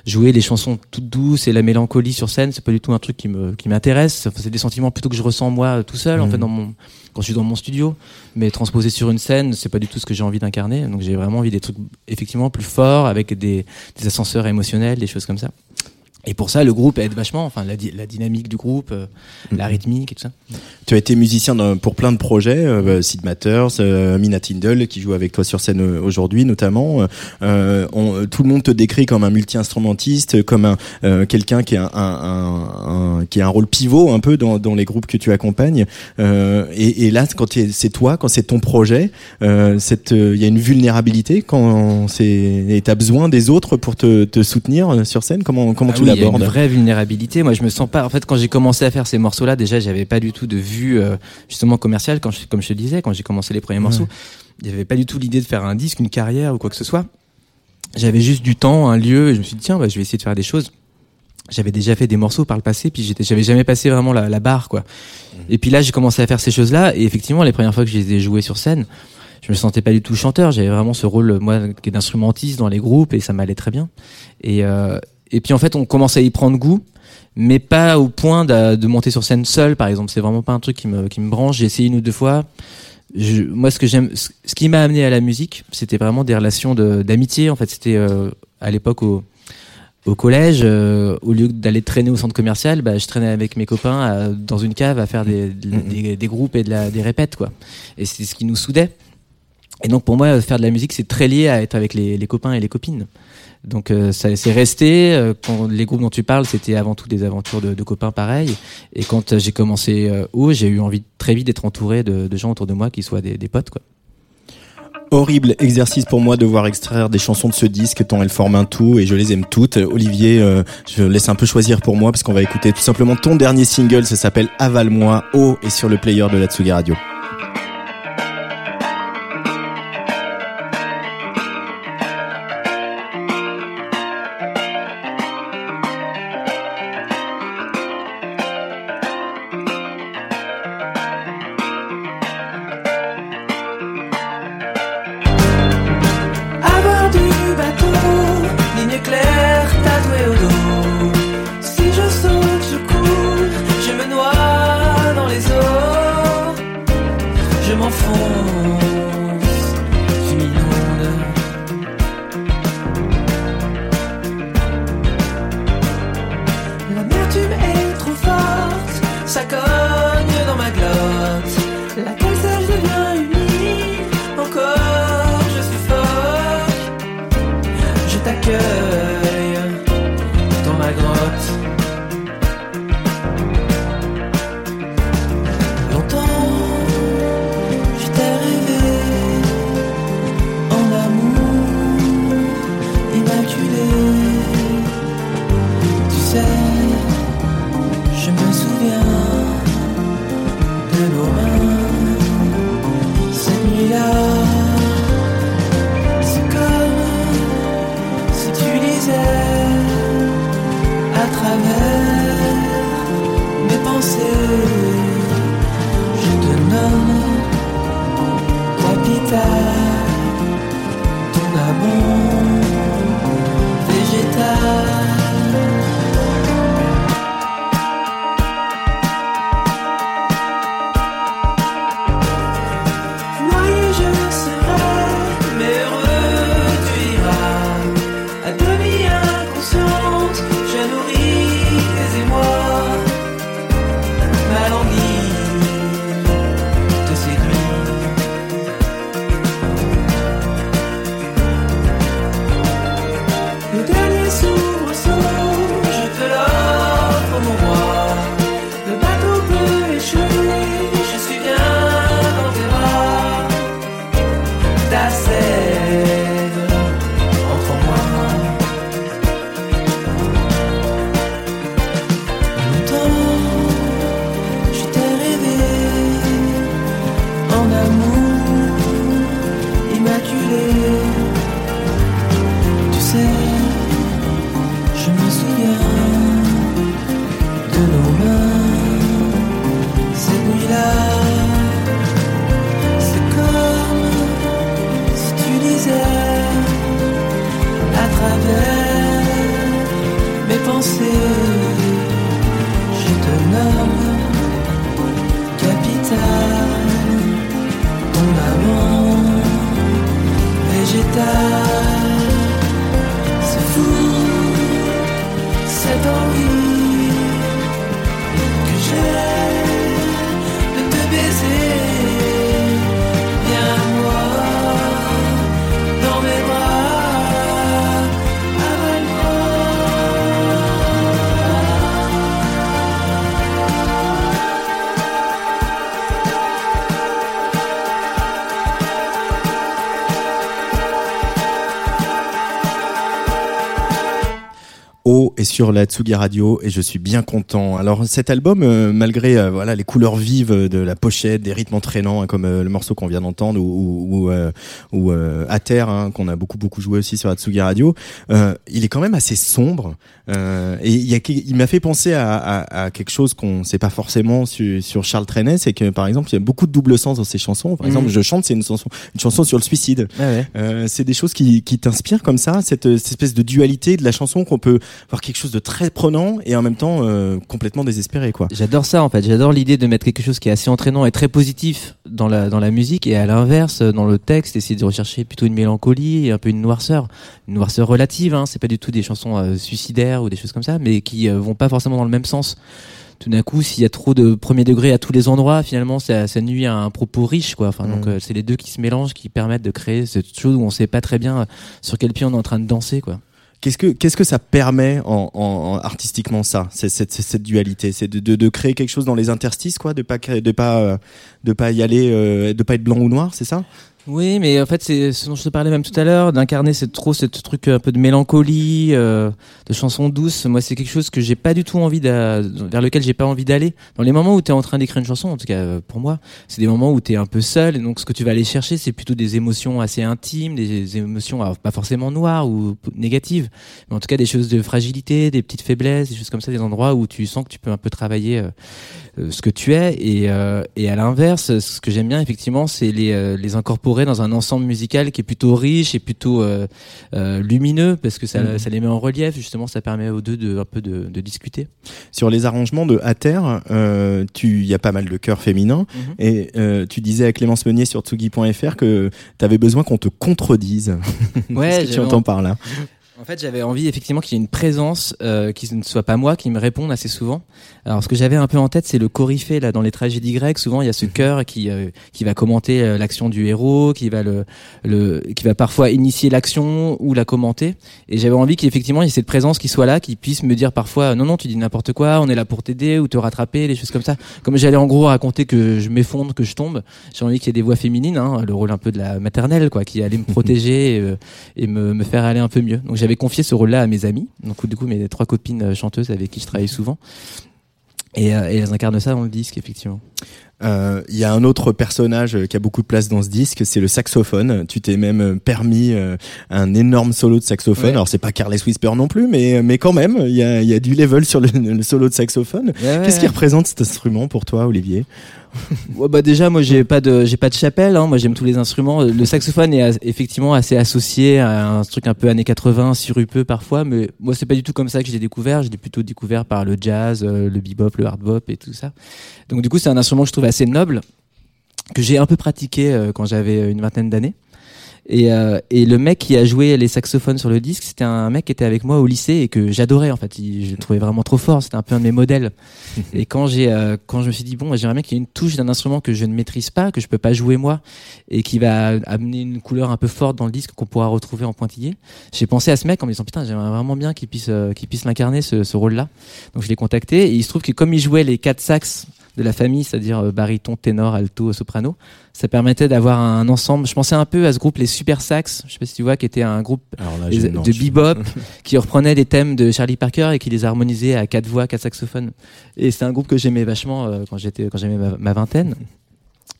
Jouer des chansons toutes douces et la mélancolie sur scène, c'est pas du tout un truc qui me, qui m'intéresse. C'est des sentiments plutôt que je ressens moi tout seul, en Mhm. fait, dans mon, quand je suis dans mon studio. Mais transposer sur une scène, c'est pas du tout ce que j'ai envie d'incarner. Donc, j'ai vraiment envie des trucs effectivement plus forts avec des, des ascenseurs émotionnels, des choses comme ça. Et pour ça, le groupe aide vachement, enfin la, di- la dynamique du groupe, euh, la rythmique et tout ça. Tu as été musicien dans- pour plein de projets, euh, Sid Matters, euh, Mina Tindall, qui joue avec toi sur scène euh, aujourd'hui notamment. Euh, on- tout le monde te décrit comme un multi-instrumentiste, comme un euh, quelqu'un qui a un, un- un- qui a un rôle pivot un peu dans, dans les groupes que tu accompagnes. Euh, et, et là, quand c'est toi, quand c'est ton projet, euh, il y a une vulnérabilité quand c'est et t'as besoin des autres pour te, te soutenir sur scène. Comment comment Ah tu oui, il y a une vraie vulnérabilité. Moi, je me sens pas. En fait, quand j'ai commencé à faire ces morceaux-là, déjà, j'avais pas du tout de vue euh, justement commerciale. Quand je, comme je te disais, quand j'ai commencé les premiers morceaux, il y avait pas du tout l'idée de faire un disque, une carrière ou quoi que ce soit. J'avais juste du temps, un lieu, et je me suis dit tiens, bah, je vais essayer de faire des choses. J'avais déjà fait des morceaux par le passé, puis j'étais, j'avais jamais passé vraiment la, la barre, quoi. Et puis là, j'ai commencé à faire ces choses-là, et effectivement, les premières fois que je les ai jouées sur scène, je me sentais pas du tout chanteur. J'avais vraiment ce rôle, moi, qui est d'instrumentiste dans les groupes, et ça m'allait très bien. Et, euh, et puis en fait, on commence à y prendre goût, mais pas au point de, de monter sur scène seul, par exemple. C'est vraiment pas un truc qui me, qui me branche. J'ai essayé une ou deux fois. Je, moi, ce que j'aime, ce qui m'a amené à la musique, c'était vraiment des relations de- d'amitié. En fait, c'était euh, à l'époque au, au collège, euh, au lieu d'aller traîner au centre commercial, bah, je traînais avec mes copains à- dans une cave à faire des, des, des groupes et de la, des répètes, quoi. Et c'est ce qui nous soudait. Et donc pour moi, faire de la musique, c'est très lié à être avec les, les copains et les copines. Donc euh, ça c'est resté. euh, quand les groupes dont tu parles, c'était avant tout des aventures de, copains pareils. Et quand euh, j'ai commencé euh, haut, j'ai eu envie très vite d'être entouré de, gens autour de moi qui soient des, des potes, quoi. Horrible exercice pour moi de voir extraire des chansons de ce disque tant elles forment un tout et je les aime toutes. Olivier, euh, je laisse un peu choisir pour moi parce qu'on va écouter tout simplement ton dernier single, ça s'appelle Avale-moi, haut et sur le player de la Tsugi Radio. Sur la Tsugi Radio et je suis bien content. Alors cet album, euh, malgré euh, voilà les couleurs vives de la pochette, des rythmes entraînants hein, comme euh, le morceau qu'on vient d'entendre ou ou, ou, euh, euh, à terre hein, qu'on a beaucoup beaucoup joué aussi sur la Tsugi Radio, euh, il est quand même assez sombre et il y a il m'a fait penser à, à, à quelque chose qu'on sait pas forcément sur, sur Charles Trenet, c'est que par exemple il y a beaucoup de double sens dans ses chansons. Par Mhm. exemple, je chante, c'est une chanson une chanson sur le suicide. Ouais, ouais. C'est des choses qui, qui t'inspirent comme ça, cette, cette espèce de dualité de la chanson qu'on peut voir quelque chose de très prenant et en même temps euh, complètement désespéré quoi. J'adore ça en fait. J'adore l'idée de mettre quelque chose qui est assez entraînant et très positif dans la dans la musique et à l'inverse dans le texte essayer de rechercher plutôt une mélancolie et un peu une noirceur, une noirceur relative. Hein. C'est pas du tout des chansons euh, suicidaires ou des choses comme ça, mais qui euh, vont pas forcément dans le même sens. Tout d'un coup, s'il y a trop de premier degré à tous les endroits, finalement, ça, ça nuit à un propos riche, quoi. Enfin, donc, Mm. euh, c'est les deux qui se mélangent, qui permettent de créer cette chose où on sait pas très bien euh, sur quel pied on est en train de danser, quoi. Qu'est-ce que qu'est-ce que ça permet en, en, en- artistiquement ça, cette, cette, cette dualité, c'est de, de, de créer quelque chose dans les interstices quoi, de pas de pas euh, de pas y aller, euh, de pas être blanc ou noir, c'est ça? Oui, mais en fait, c'est ce dont je te parlais même tout à l'heure, d'incarner c'est trop ce truc un peu de mélancolie, euh, de chansons douces. Moi, c'est quelque chose que j'ai pas du tout envie vers lequel j'ai pas envie d'aller. Dans les moments où tu es en train d'écrire une chanson, en tout cas euh, pour moi, c'est des moments où tu es un peu seul et donc ce que tu vas aller chercher, c'est plutôt des émotions assez intimes, des émotions pas forcément noires ou négatives, mais en tout cas des choses de fragilité, des petites faiblesses, des choses comme ça, des endroits où tu sens que tu peux un peu travailler euh, euh, ce que tu es et, euh, et à l'inverse ce que j'aime bien effectivement c'est les, euh, les incorporer dans un ensemble musical qui est plutôt riche et plutôt euh, euh, lumineux parce que ça, Mhm. ça les met en relief justement ça permet aux deux de un peu de, de discuter Sur les arrangements de À terre, euh, tu il y a pas mal de chœurs féminins Mhm. et tu disais à Clémence Meunier sur tsugi.fr que tu avais besoin qu'on te contredise. Ouais, (laughs) Qu'est-ce que tu entends par là? (laughs) En fait, j'avais envie effectivement qu'il y ait une présence euh, qui ne soit pas moi, qui me réponde assez souvent. Alors, ce que j'avais un peu en tête, c'est le coryphée là dans les tragédies grecques. Souvent, il y a ce cœur qui euh, qui va commenter euh, l'action du héros, qui va le le qui va parfois initier l'action ou la commenter. Et j'avais envie qu'effectivement il y ait cette présence qui soit là, qui puisse me dire parfois non non tu dis n'importe quoi, on est là pour t'aider ou te rattraper, des choses comme ça. Comme j'allais en gros raconter que je m'effondre, que je tombe, j'ai envie qu'il y ait des voix féminines, hein, le rôle un peu de la maternelle quoi, qui allait me (laughs) protéger et, euh, et me, me faire aller un peu mieux. Donc j'avais confié ce rôle-là à mes amis, donc du coup mes trois copines euh, chanteuses avec qui je travaille souvent. Et, euh, et elles incarnent ça dans le disque, effectivement. Euh, Il y a un autre personnage qui a beaucoup de place dans ce disque, c'est le saxophone. Tu t'es même permis euh, un énorme solo de saxophone. Ouais. Alors c'est pas Carles Whisper non plus, mais mais quand même, il y a, il y a du level sur le, le solo de saxophone. ouais, Qu'est-ce qui représente cet instrument pour toi, Olivier? (laughs) Bah déjà moi j'ai pas de j'ai pas de chapelle hein. moi j'aime tous les instruments. Le saxophone est effectivement assez associé à un truc un peu années 80 sirupeux parfois mais moi c'est pas du tout comme ça que je l'ai découvert. Je l'ai plutôt découvert par le jazz euh, le bebop le hard bop et tout ça. Donc du coup c'est un instrument que je trouve assez noble que j'ai un peu pratiqué euh, quand j'avais une vingtaine d'années et, euh, et le mec qui a joué les saxophones sur le disque, c'était un mec qui était avec moi au lycée et que j'adorais en fait. Il- Je le trouvais vraiment trop fort. C'était un peu un de mes modèles. (laughs) et quand j'ai, euh, quand je me suis dit bon, j'aimerais bien qu'il y ait une touche d'un instrument que je ne maîtrise pas, que je peux pas jouer moi, et qui va amener une couleur un peu forte dans le disque qu'on pourra retrouver en pointillé. J'ai pensé à ce mec en me disant putain, j'aimerais vraiment bien qu'il puisse, euh, qu'il puisse l'incarner ce, ce rôle-là. Donc je l'ai contacté et il se trouve que comme il jouait les quatre sax de la famille, c'est-à-dire euh, baryton, ténor, alto, soprano, ça permettait d'avoir un ensemble. Je pensais un peu à ce groupe les Super Sax, je sais pas si tu vois, qui était un groupe là, de bebop (laughs) qui reprenait des thèmes de Charlie Parker et qui les harmonisait à quatre voix, quatre saxophones. Et c'est un groupe que j'aimais vachement euh, quand j'étais quand j'aimais ma, ma vingtaine.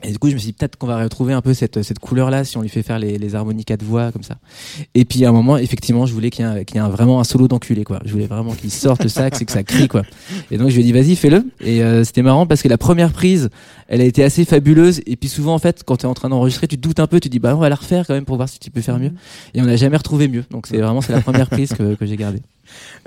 Et du coup, je me suis dit peut-être qu'on va retrouver un peu cette, cette couleur-là si on lui fait faire les, les harmonies quatre voix comme ça. Et puis à un moment, effectivement, je voulais qu'il y ait, vraiment un solo d'enculé, quoi. Je voulais vraiment qu'il sorte le sax et que ça crie, quoi. Et donc je lui ai dit vas-y, fais-le. Et euh, c'était marrant parce que la première prise, elle a été assez fabuleuse. Et puis souvent, en fait, quand tu es en train d'enregistrer, tu te doutes un peu, tu te dis bah on va la refaire quand même pour voir si tu peux faire mieux. Et on n'a jamais retrouvé mieux. Donc c'est vraiment c'est la première prise que, que j'ai gardée.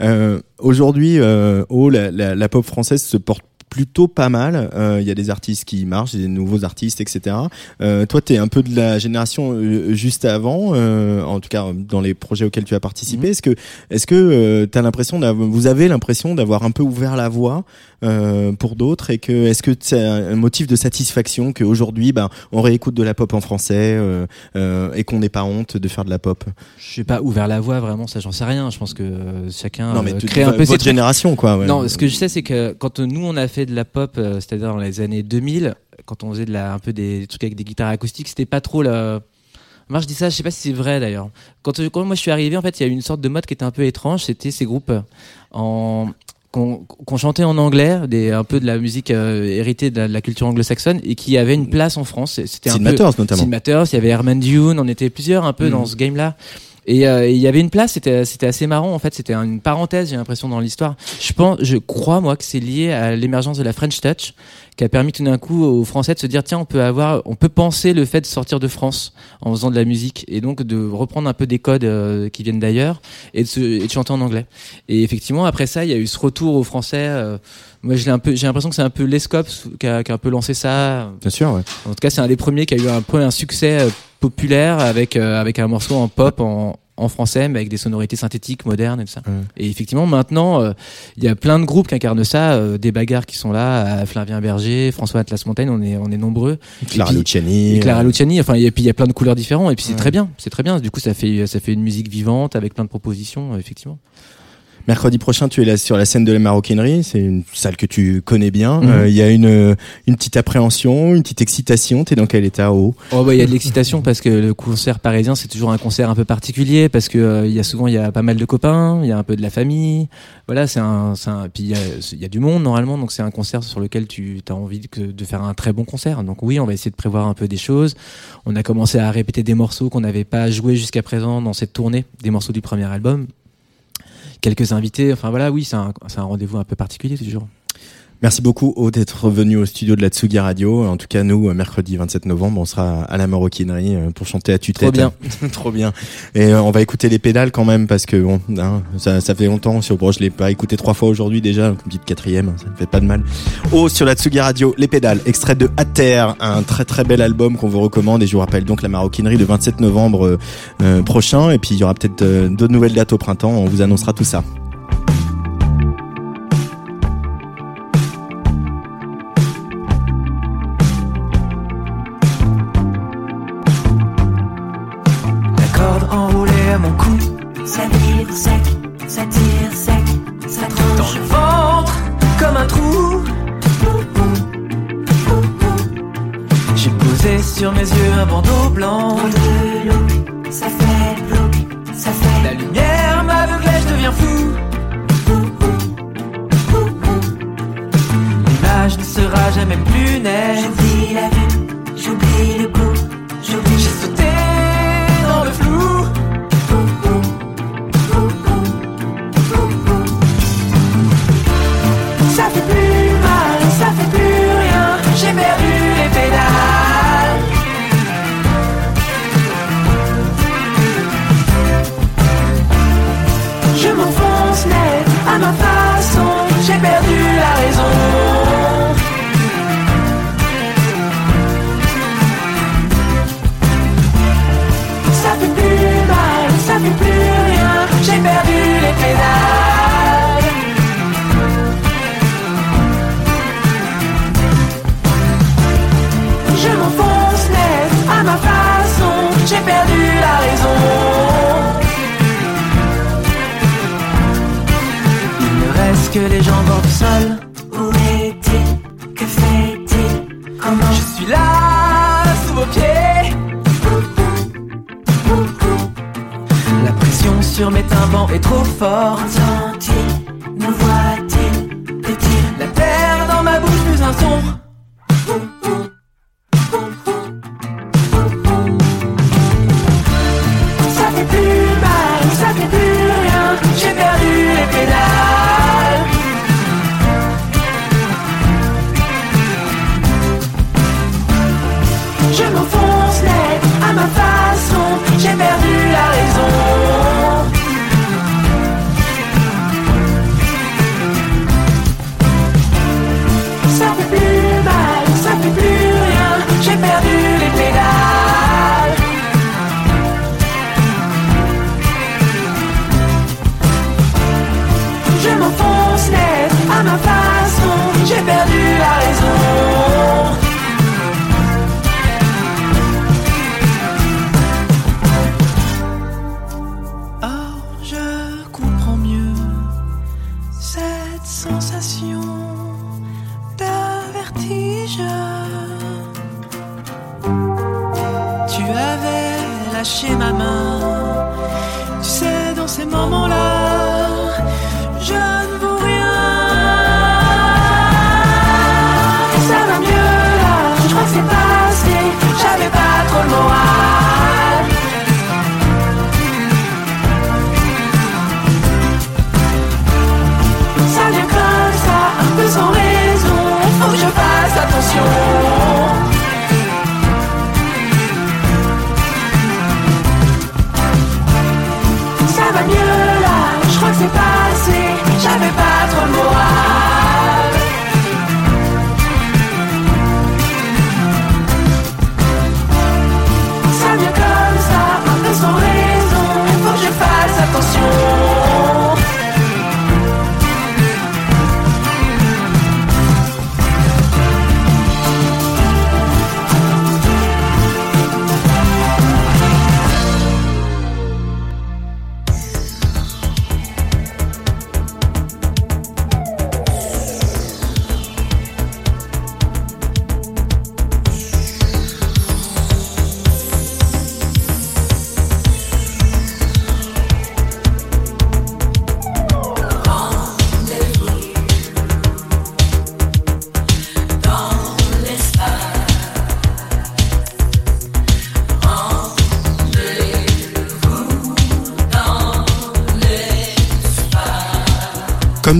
Euh, Aujourd'hui, euh, oh, la, la pop française se porte plutôt pas mal. Euh, Il y a des artistes qui marchent, des nouveaux artistes, etc. Euh, toi, tu es un peu de la génération euh, juste avant, euh, en tout cas dans les projets auxquels tu as participé. Est-ce que, est-ce que tu as l'impression, vous avez l'impression d'avoir un peu ouvert la voie euh, pour d'autres et que est-ce que c'est un motif de satisfaction qu'aujourd'hui, ben, on réécoute de la pop en français euh, euh, et qu'on n'ait pas honte de faire de la pop? Je sais pas ouvert la voie vraiment, ça j'en sais rien. Je pense que chacun Non, mais tu- crée un peu votre génération, quoi, ouais. Non, ce que je sais c'est que quand nous on a fait de la pop, c'est-à-dire dans les années 2000, quand on faisait de la un peu des trucs avec des guitares acoustiques, c'était pas trop la moi, je dis ça, je sais pas si c'est vrai d'ailleurs. Quand, quand moi je suis arrivé, en fait, il y a eu une sorte de mode qui était un peu étrange. C'était ces groupes en qu'on chantait en anglais, des un peu de la musique euh, héritée de la, de la culture anglo-saxonne et qui avait une place en France. C'était un Sid peu notamment. Sid Matters, il y avait Herman Dune, on était plusieurs un peu Mhm. dans ce game-là. Et euh, il y avait une place, c'était c'était assez marrant en fait, c'était une parenthèse, j'ai l'impression dans l'histoire. Je pense, je crois moi que c'est lié à l'émergence de la French Touch, qui a permis tout d'un coup aux Français de se dire tiens on peut avoir, on peut penser le fait de sortir de France en faisant de la musique et donc de reprendre un peu des codes euh, qui viennent d'ailleurs et de, se, et de chanter en anglais. Et effectivement après ça il y a eu ce retour aux Français. euh, moi je l'ai un peu, j'ai l'impression que c'est un peu l'Escops qui a, qui a un peu lancé ça. Bien sûr, ouais. En tout cas, c'est un des premiers qui a eu un peu un succès euh, populaire avec euh, avec un morceau en pop en en français mais avec des sonorités synthétiques modernes et tout ça. Et effectivement maintenant euh, il y a plein de groupes qui incarnent ça, euh, des bagarres qui sont là, euh, Flavien Berger, François Atlas Montaigne, on est on est nombreux. Clara puis- Luciani, et Clara euh, Luciani, enfin et puis il y a plein de couleurs différentes et puis c'est Ouais. très bien, c'est très bien. Du coup ça fait ça fait une musique vivante avec plein de propositions euh, effectivement. Mercredi prochain, tu es là sur la scène de la maroquinerie. C'est une salle que tu connais bien. Mhm. Euh, Il y a une, une petite appréhension, une petite excitation. T'es dans quel état haut Oh bah il y a de l'excitation parce que le concert parisien c'est toujours un concert un peu particulier parce que euh, il y a souvent il y a pas mal de copains, il y a un peu de la famille. Voilà, c'est un, c'est un puis il y a, il y a du monde normalement donc c'est un concert sur lequel tu as envie de, de faire un très bon concert. Donc oui, on va essayer de prévoir un peu des choses. On a commencé à répéter des morceaux qu'on n'avait pas joués jusqu'à présent dans cette tournée, des morceaux du premier album. Quelques invités, enfin voilà, oui, c'est un, rendez-vous un peu particulier toujours. Merci beaucoup d'être venu au studio de la Tsugi Radio. En tout cas, nous, mercredi 27 novembre, on sera à la maroquinerie euh, pour chanter à tue-tête. Trop bien. (laughs) Trop bien. Et euh, on va écouter les pédales quand même parce que bon, hein, ça, ça fait longtemps. Sur, bon, je l'ai pas écouté trois fois aujourd'hui déjà, donc une petite quatrième, ça ne fait pas de mal. Oh, sur la Tsugi Radio, les pédales, extrait de À Terre, un très très bel album qu'on vous recommande. Et je vous rappelle donc la maroquinerie le 27 novembre euh, prochain. Et puis il y aura peut-être euh, d'autres nouvelles dates au printemps. On vous annoncera tout ça.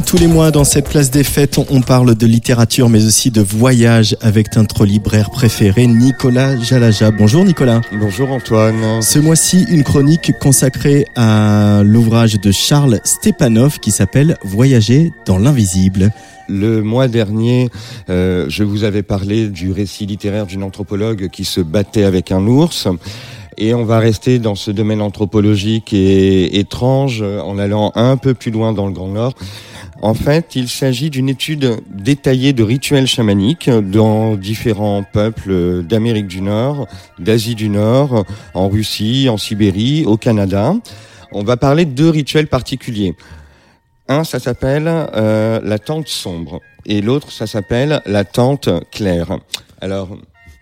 Tous les mois dans cette place des fêtes, on parle de littérature mais aussi de voyage avec notre libraire préféré, Nicolas Jalaja. Bonjour Nicolas. Bonjour Antoine. Ce mois-ci, une chronique consacrée à l'ouvrage de Charles Stepanov qui s'appelle Voyager dans l'invisible. Le mois dernier, euh, je vous avais parlé du récit littéraire d'une anthropologue qui se battait avec un ours. Et on va rester dans ce domaine anthropologique et étrange en allant un peu plus loin dans le Grand Nord en fait, il s'agit d'une étude détaillée de rituels chamaniques dans différents peuples d'Amérique du Nord, d'Asie du Nord, en Russie, en Sibérie, au Canada. On va parler de deux rituels particuliers. Un, ça s'appelle euh, la tente sombre, et l'autre, ça s'appelle la tente claire. Alors,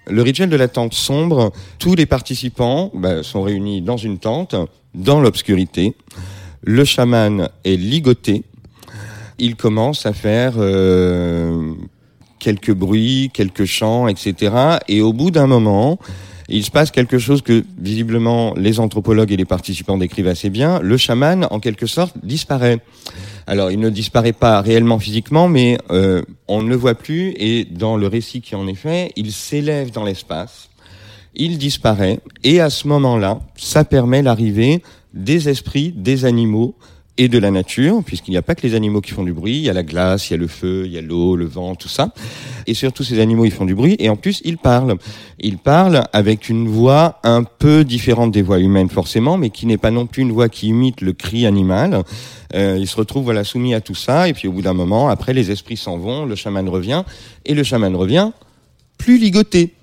le rituel de la tente sombre, tous les participants bah, sont réunis dans une tente, dans l'obscurité. Le chaman est ligoté il commence à faire euh, quelques bruits, quelques chants, etc. Et au bout d'un moment, il se passe quelque chose que visiblement les anthropologues et les participants décrivent assez bien. Le chaman, en quelque sorte, disparaît. Alors, il ne disparaît pas réellement physiquement, mais euh, on ne le voit plus. Et dans le récit qui en est fait, il s'élève dans l'espace, il disparaît, et à ce moment-là, ça permet l'arrivée des esprits, des animaux, et de la nature, puisqu'il n'y a pas que les animaux qui font du bruit, il y a la glace, il y a le feu, il y a l'eau, le vent, tout ça. Et surtout, ces animaux, ils font du bruit, et en plus, ils parlent. Ils parlent avec une voix un peu différente des voix humaines, forcément, mais qui n'est pas non plus une voix qui imite le cri animal. Euh, ils se retrouvent voilà, soumis à tout ça, et puis au bout d'un moment, après, les esprits s'en vont, le chaman revient, et le chaman revient plus ligoté.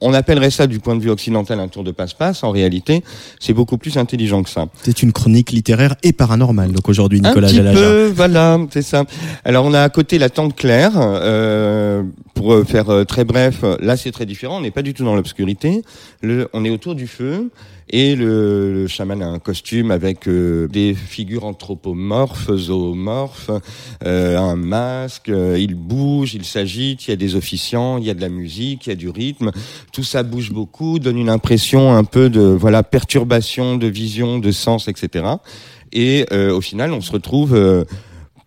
On appellerait ça du point de vue occidental un tour de passe-passe. En réalité, c'est beaucoup plus intelligent que ça. C'est une chronique littéraire et paranormale. Donc aujourd'hui, Nicolas Un petit peu, voilà, c'est ça. Alors on a à côté la tente claire. Euh, pour faire euh, très bref, là c'est très différent. On n'est pas du tout dans l'obscurité. On est autour du feu. Et le, le, chaman a un costume avec euh, des figures anthropomorphes, zoomorphes, euh, un masque, euh, il bouge, il s'agite, il y a des officiants, il y a de la musique, il y a du rythme. Tout ça bouge beaucoup, donne une impression un peu de voilà perturbation de vision, de sens, etc. Et au final, on se retrouve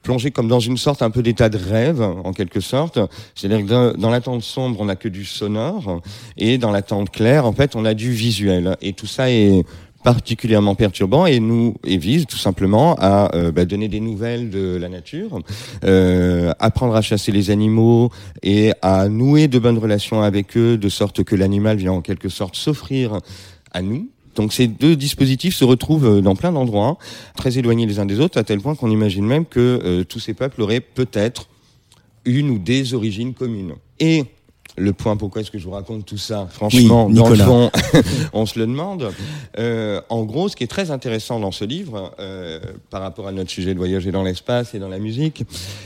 plongé comme dans une sorte un peu d'état de rêve, en quelque sorte. C'est-à-dire que dans, la tente sombre, on n'a que du sonore, et dans la tente claire, en fait, on a du visuel. Et tout ça est particulièrement perturbant et nous et vise tout simplement à euh, bah, donner des nouvelles de la nature, euh, apprendre à chasser les animaux et à nouer de bonnes relations avec eux, de sorte que l'animal vient en quelque sorte s'offrir à nous donc ces deux dispositifs se retrouvent euh, dans plein d'endroits, très éloignés les uns des autres, à tel point qu'on imagine même que euh, tous ces peuples auraient peut-être une ou des origines communes. Et le point pourquoi est-ce que je vous raconte tout ça? Franchement, dans le fond, (laughs) (laughs) on se le demande. Euh, en gros, ce qui est très intéressant dans ce livre, euh, par rapport à notre sujet de voyager dans l'espace et dans la musique,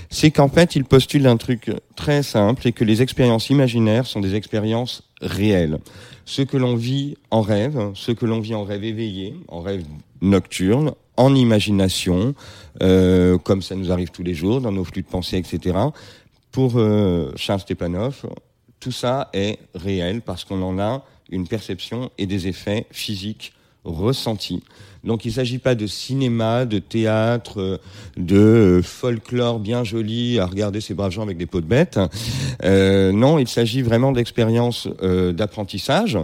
c'est qu'en fait, il postule un truc très simple et que les expériences imaginaires sont des expériences réelles ce que l'on vit en rêve, ce que l'on vit en rêve éveillé, en rêve nocturne, en imagination, euh, comme ça nous arrive tous les jours dans nos flux de pensée, etc. Pour euh, Charles Stepanov, tout ça est réel parce qu'on en a une perception et des effets physiques ressentis. Donc il ne s'agit pas de cinéma, de théâtre, euh, de euh, folklore bien joli à regarder ces braves gens avec des peaux de bêtes. Euh, non, il s'agit vraiment d'expériences d'apprentissage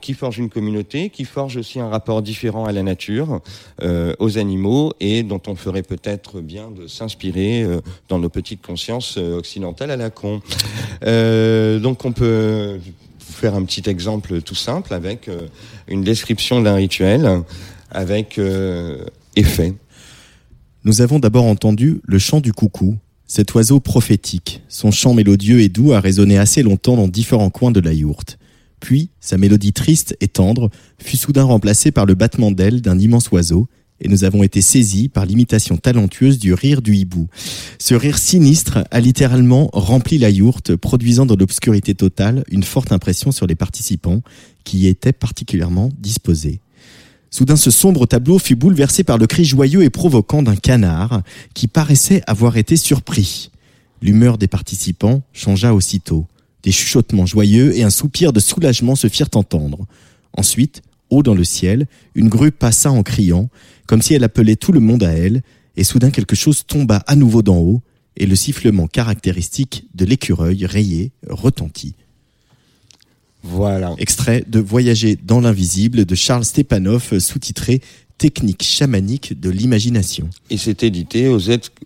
qui forgent une communauté, qui forgent aussi un rapport différent à la nature, aux animaux et dont on ferait peut-être bien de s'inspirer dans nos petites consciences occidentales à la con. donc on peut faire un petit exemple tout simple avec une description d'un rituel avec euh, effet. Nous avons d'abord entendu le chant du coucou, cet oiseau prophétique. Son chant mélodieux et doux a résonné assez longtemps dans différents coins de la yourte. Puis, sa mélodie triste et tendre fut soudain remplacée par le battement d'ailes d'un immense oiseau, et nous avons été saisis par l'imitation talentueuse du rire du hibou. Ce rire sinistre a littéralement rempli la yourte, produisant dans l'obscurité totale une forte impression sur les participants, qui y étaient particulièrement disposés. Soudain, ce sombre tableau fut bouleversé par le cri joyeux et provoquant d'un canard qui paraissait avoir été surpris. L'humeur des participants changea aussitôt. Des chuchotements joyeux et un soupir de soulagement se firent entendre. Ensuite, haut dans le ciel, une grue passa en criant, comme si elle appelait tout le monde à elle, et soudain quelque chose tomba à nouveau d'en haut, et le sifflement caractéristique de l'écureuil rayé retentit. Voilà. Extrait de Voyager dans l'invisible de Charles Stepanov, sous-titré technique chamanique de l'imagination. Et c'est édité aux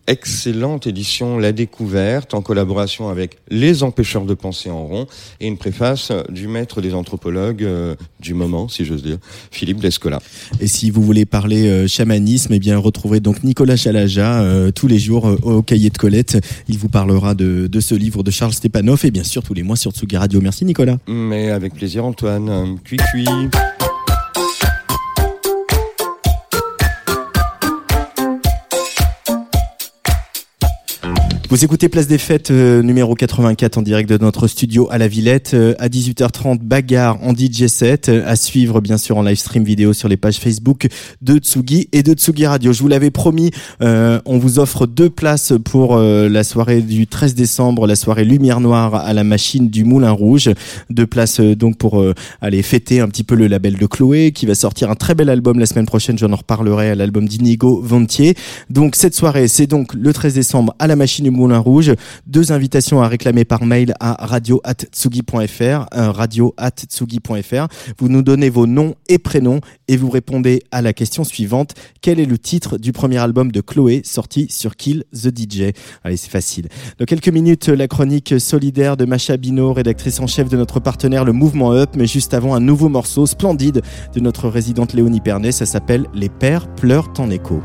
excellentes éditions La Découverte en collaboration avec Les Empêcheurs de penser en rond et une préface du maître des anthropologues euh, du moment, si j'ose dire, Philippe Descola. Et si vous voulez parler euh, chamanisme, eh bien retrouverez donc Nicolas Chalaja euh, tous les jours au cahier de Colette. Il vous parlera de, de, ce livre de Charles Stepanov et bien sûr tous les mois sur Tsugi Radio. Merci Nicolas. Mais avec plaisir Antoine. Cui cui. Vous écoutez Place des Fêtes euh, numéro 84 en direct de notre studio à la Villette. Euh, à 18h30, bagarre en DJ set. Euh, à suivre bien sûr en live stream vidéo sur les pages Facebook de Tsugi et de Tsugi Radio. Je vous l'avais promis, on vous offre deux places pour la soirée du 13 décembre, la soirée Lumière Noire à la machine du Moulin Rouge. Deux places donc pour aller fêter un petit peu le label de Chloé qui va sortir un très bel album la semaine prochaine. J'en reparlerai à l'album d'Inigo Ventier. Donc cette soirée, c'est donc le 13 décembre à la machine du Moulin Deux invitations à réclamer par mail à radio@tsugi.fr, radio@tsugi.fr. Vous nous donnez vos noms et prénoms et vous répondez à la question suivante quel est le titre du premier album de Chloé sorti sur Kill the DJ Allez, c'est facile. Dans quelques minutes, la chronique solidaire de Macha Bino, rédactrice en chef de notre partenaire le Mouvement Up, mais juste avant un nouveau morceau splendide de notre résidente Léonie Pernet, ça s'appelle Les pères pleurent en écho.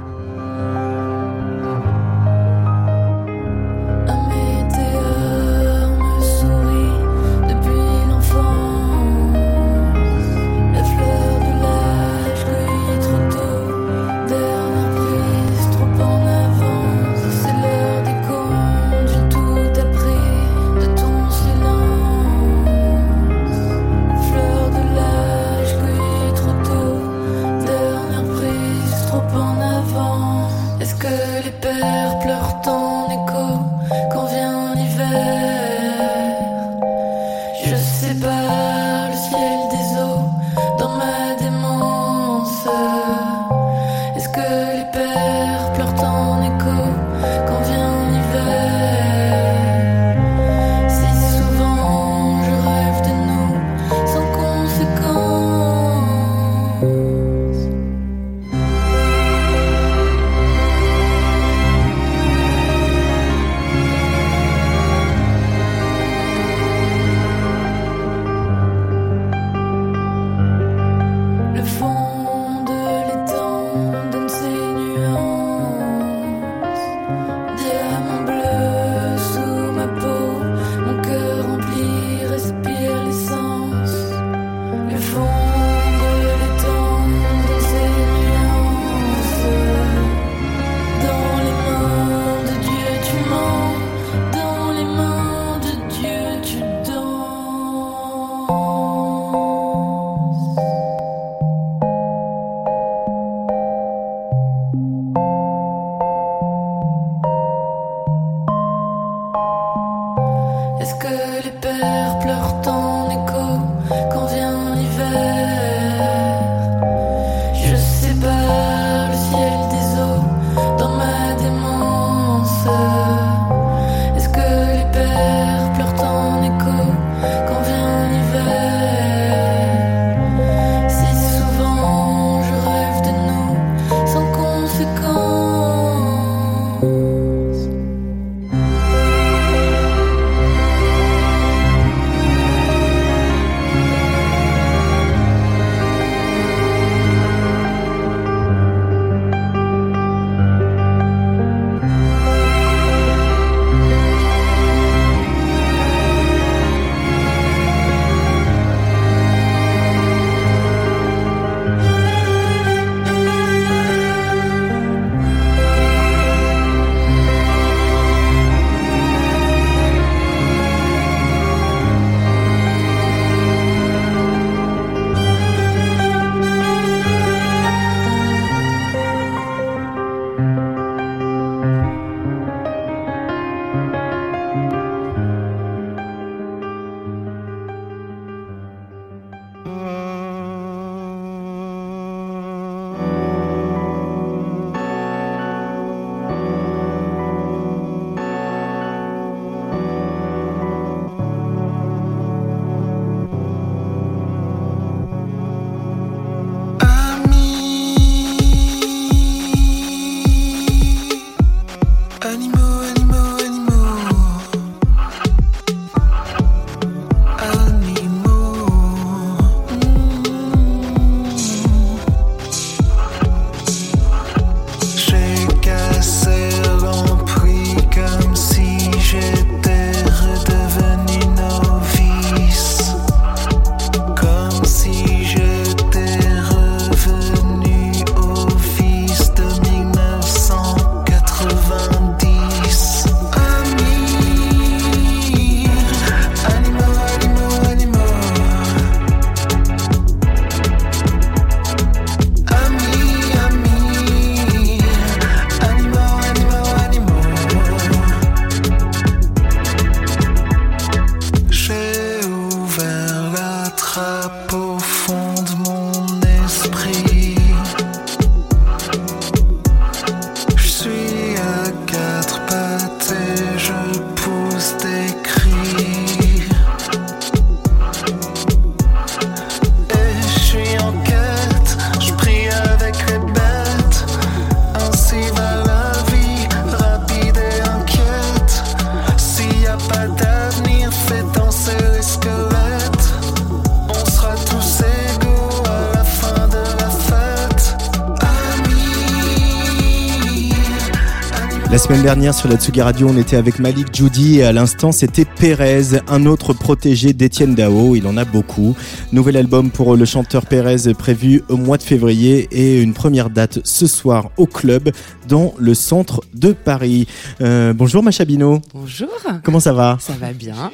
Dernière sur la Tsugi Radio, on était avec Malik Judy et à l'instant c'était Pérez, un autre protégé d'Étienne Dao. Il en a beaucoup. Nouvel album pour le chanteur Pérez prévu au mois de février et une première date ce soir au club dans le centre de Paris. Euh, bonjour Machabino. Bonjour. Comment ça va? Ça va bien.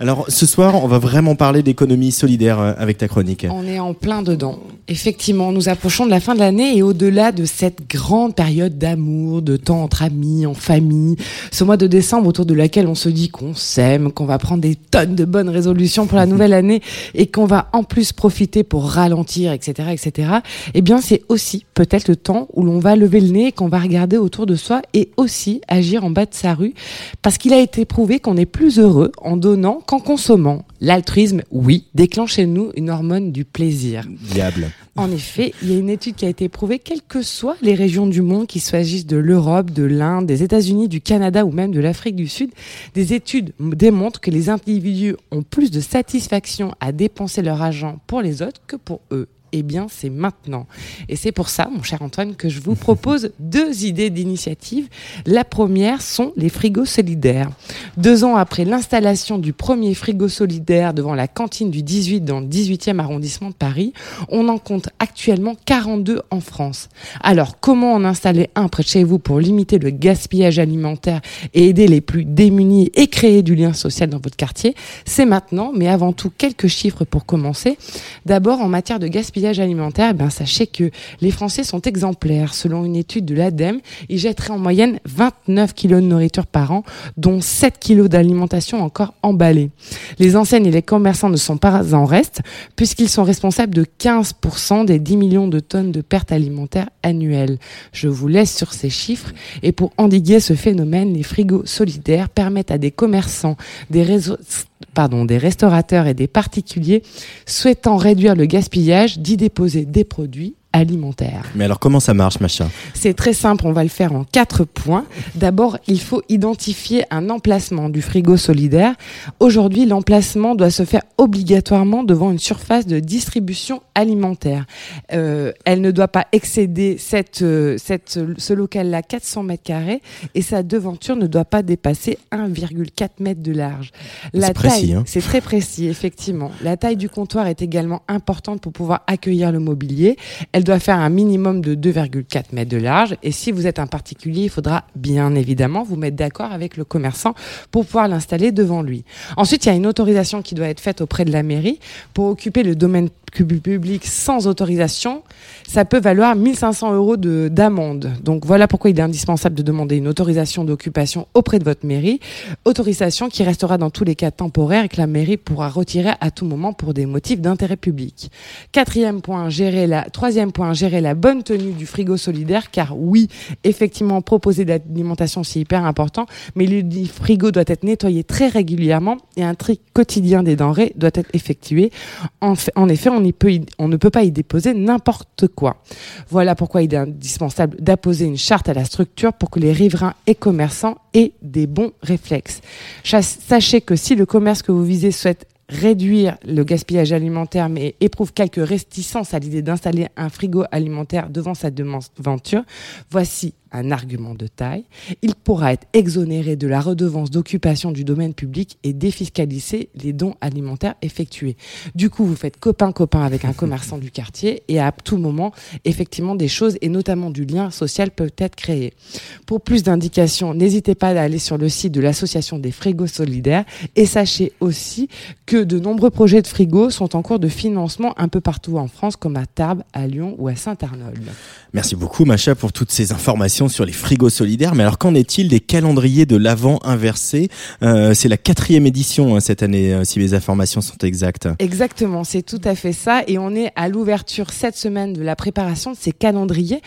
Alors ce soir, on va vraiment parler d'économie solidaire euh, avec ta chronique. On est en plein dedans. Effectivement, nous approchons de la fin de l'année et au-delà de cette grande période d'amour, de temps entre amis, en famille, ce mois de décembre autour de laquelle on se dit qu'on s'aime, qu'on va prendre des tonnes de bonnes résolutions pour la (laughs) nouvelle année et qu'on va en plus profiter pour ralentir, etc., etc. Eh bien, c'est aussi peut-être le temps où l'on va lever le nez, qu'on va regarder autour de soi et aussi agir en bas de sa rue, parce qu'il a été prouvé qu'on est plus heureux en donnant qu'en consommant. L'altruisme, oui, déclenche chez nous une hormone du plaisir. Diable. En effet, il y a une étude qui a été prouvée, quelles que soient les régions du monde, qu'il s'agisse de l'Europe, de l'Inde, des États-Unis, du Canada ou même de l'Afrique du Sud, des études démontrent que les individus ont plus de satisfaction à dépenser leur argent pour les autres que pour eux eh bien, c'est maintenant. Et c'est pour ça, mon cher Antoine, que je vous propose (laughs) deux idées d'initiative. La première sont les frigos solidaires. Deux ans après l'installation du premier frigo solidaire devant la cantine du 18 dans le 18e arrondissement de Paris, on en compte actuellement 42 en France. Alors, comment en installer un près de chez vous pour limiter le gaspillage alimentaire et aider les plus démunis et créer du lien social dans votre quartier? C'est maintenant, mais avant tout, quelques chiffres pour commencer. D'abord, en matière de gaspillage alimentaire, eh bien, sachez que les Français sont exemplaires. Selon une étude de l'ADEME, ils jetteraient en moyenne 29 kilos de nourriture par an, dont 7 kilos d'alimentation encore emballée. Les enseignes et les commerçants ne sont pas en reste, puisqu'ils sont responsables de 15% des 10 millions de tonnes de pertes alimentaires annuelles. Je vous laisse sur ces chiffres. Et pour endiguer ce phénomène, les frigos solidaires permettent à des commerçants, des réseaux pardon, des restaurateurs et des particuliers souhaitant réduire le gaspillage d'y déposer des produits alimentaire. Mais alors comment ça marche, machin C'est très simple, on va le faire en quatre points. D'abord, il faut identifier un emplacement du frigo solidaire. Aujourd'hui, l'emplacement doit se faire obligatoirement devant une surface de distribution alimentaire. Euh, elle ne doit pas excéder cette, euh, cette, ce local-là 400 mètres carrés et sa devanture ne doit pas dépasser 1,4 mètre de large. C'est précis, hein c'est très précis, effectivement. La taille du comptoir est également importante pour pouvoir accueillir le mobilier. Elle elle doit faire un minimum de 2,4 mètres de large. Et si vous êtes un particulier, il faudra bien évidemment vous mettre d'accord avec le commerçant pour pouvoir l'installer devant lui. Ensuite, il y a une autorisation qui doit être faite auprès de la mairie pour occuper le domaine public sans autorisation, ça peut valoir 1500 euros d'amende. Donc voilà pourquoi il est indispensable de demander une autorisation d'occupation auprès de votre mairie, autorisation qui restera dans tous les cas temporaire et que la mairie pourra retirer à tout moment pour des motifs d'intérêt public. Quatrième point, gérer la, troisième point, gérer la bonne tenue du frigo solidaire, car oui, effectivement, proposer d'alimentation c'est hyper important, mais le frigo doit être nettoyé très régulièrement et un tri quotidien des denrées doit être effectué. En, en effet, on on, ne peut pas y déposer n'importe quoi. Voilà pourquoi il est indispensable d'apposer une charte à la structure pour que les riverains et commerçants aient des bons réflexes. Sachez que si le commerce que vous visez souhaite réduire le gaspillage alimentaire, mais éprouve quelques réticences à l'idée d'installer un frigo alimentaire devant sa devanture, voici un argument de taille, il pourra être exonéré de la redevance d'occupation du domaine public et défiscaliser les dons alimentaires effectués. Du coup, vous faites copain-copain avec un (laughs) commerçant du quartier et à tout moment, effectivement, des choses et notamment du lien social peuvent être créés. Pour plus d'indications, n'hésitez pas à aller sur le site de l'association des frigos solidaires et sachez aussi que de nombreux projets de frigos sont en cours de financement un peu partout en France, comme à Tarbes, à Lyon ou à Saint-Arnold. Merci beaucoup, Macha, pour toutes ces informations sur les frigos solidaires. Mais alors, qu'en est-il des calendriers de l'avant inversé? Euh, C'est la quatrième édition hein, cette année, euh, si mes informations sont exactes. Exactement, c'est tout à fait ça. Et on est à l'ouverture cette semaine de la préparation de ces calendriers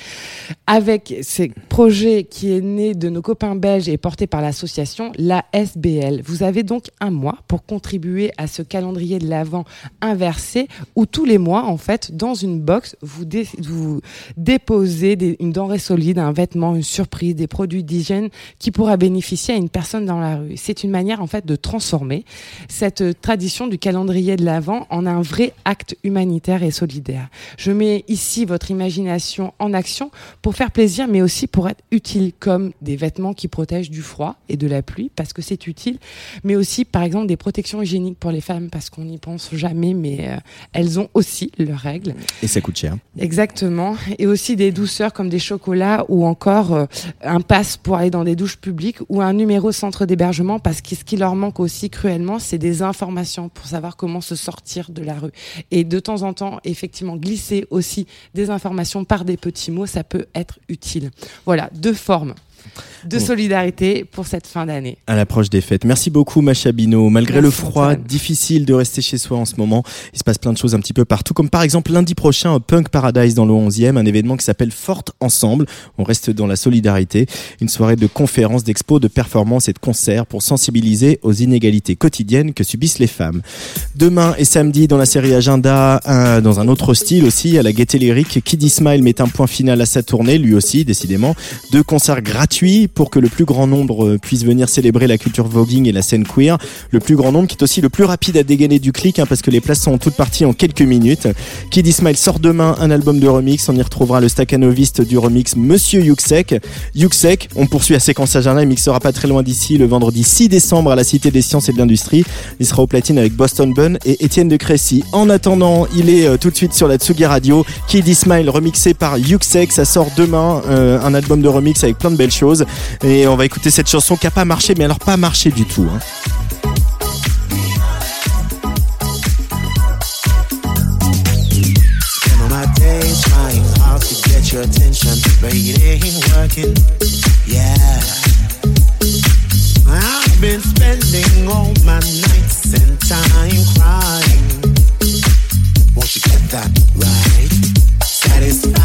avec ces projets qui est né de nos copains belges et porté par l'association la SBL. Vous avez donc un mois pour contribuer à ce calendrier de l'avant inversé où tous les mois, en fait, dans une box, vous, déposez une denrée solide, un vêtement une surprise, des produits d'hygiène qui pourra bénéficier à une personne dans la rue. C'est une manière en fait de transformer cette euh, tradition du calendrier de l'Avent en un vrai acte humanitaire et solidaire. Je mets ici votre imagination en action pour faire plaisir, mais aussi pour être utile, comme des vêtements qui protègent du froid et de la pluie, parce que c'est utile, mais aussi par exemple des protections hygiéniques pour les femmes, parce qu'on n'y pense jamais, mais euh, elles ont aussi leurs règles. Et ça coûte cher. Exactement. Et aussi des douceurs comme des chocolats ou encore euh, un pass pour aller dans des douches publiques ou un numéro centre d'hébergement parce que ce qui leur manque aussi cruellement, c'est des informations pour savoir comment se sortir de la rue. Et de temps en temps, effectivement, glisser aussi des informations par des petits mots, ça peut être utile. Voilà, deux formes de solidarité pour cette fin d'année. À l'approche des fêtes. Merci beaucoup, Macha Bino. Malgré le froid, difficile de rester chez soi en ce moment. Il se passe plein de choses un petit peu partout, comme par exemple lundi prochain au Punk Paradise dans le 11e, un événement qui s'appelle Forte Ensemble. On reste dans la solidarité. Une soirée de conférences, d'expos, de performances et de concerts pour sensibiliser aux inégalités quotidiennes que subissent les femmes. Demain et samedi, dans la série Agenda, un- dans un autre style aussi, à la Gaieté Lyrique, Kiddy Smile met un point final à sa tournée, lui aussi, décidément. Deux concerts gratuits pour que le plus grand nombre euh, puisse venir célébrer la culture voguing et la scène queer. Le plus grand nombre qui est aussi le plus rapide à dégainer du clic, hein, parce que les places sont toutes parties en quelques minutes. Kiddy Smile sort demain un album de remix. On y retrouvera le staccanoviste du remix Monsieur Yuxek. Yuxek, on poursuit à séquence agenda. Il mixera pas très loin d'ici le vendredi 6 décembre à la Cité des Sciences et de l'Industrie. Il sera au platine avec Boston Bun et Étienne de Crécy. En attendant, il est euh, tout de suite sur la Tsugi Radio. Kiddy Smile remixé par Yuxek. Ça sort demain, euh, un album de remix avec plein de belles choses. Et on va écouter cette chanson qui a pas marché, mais alors pas marché du tout. hein. I've been spending all my nights and time crying. Won't you get that right? Satisfaction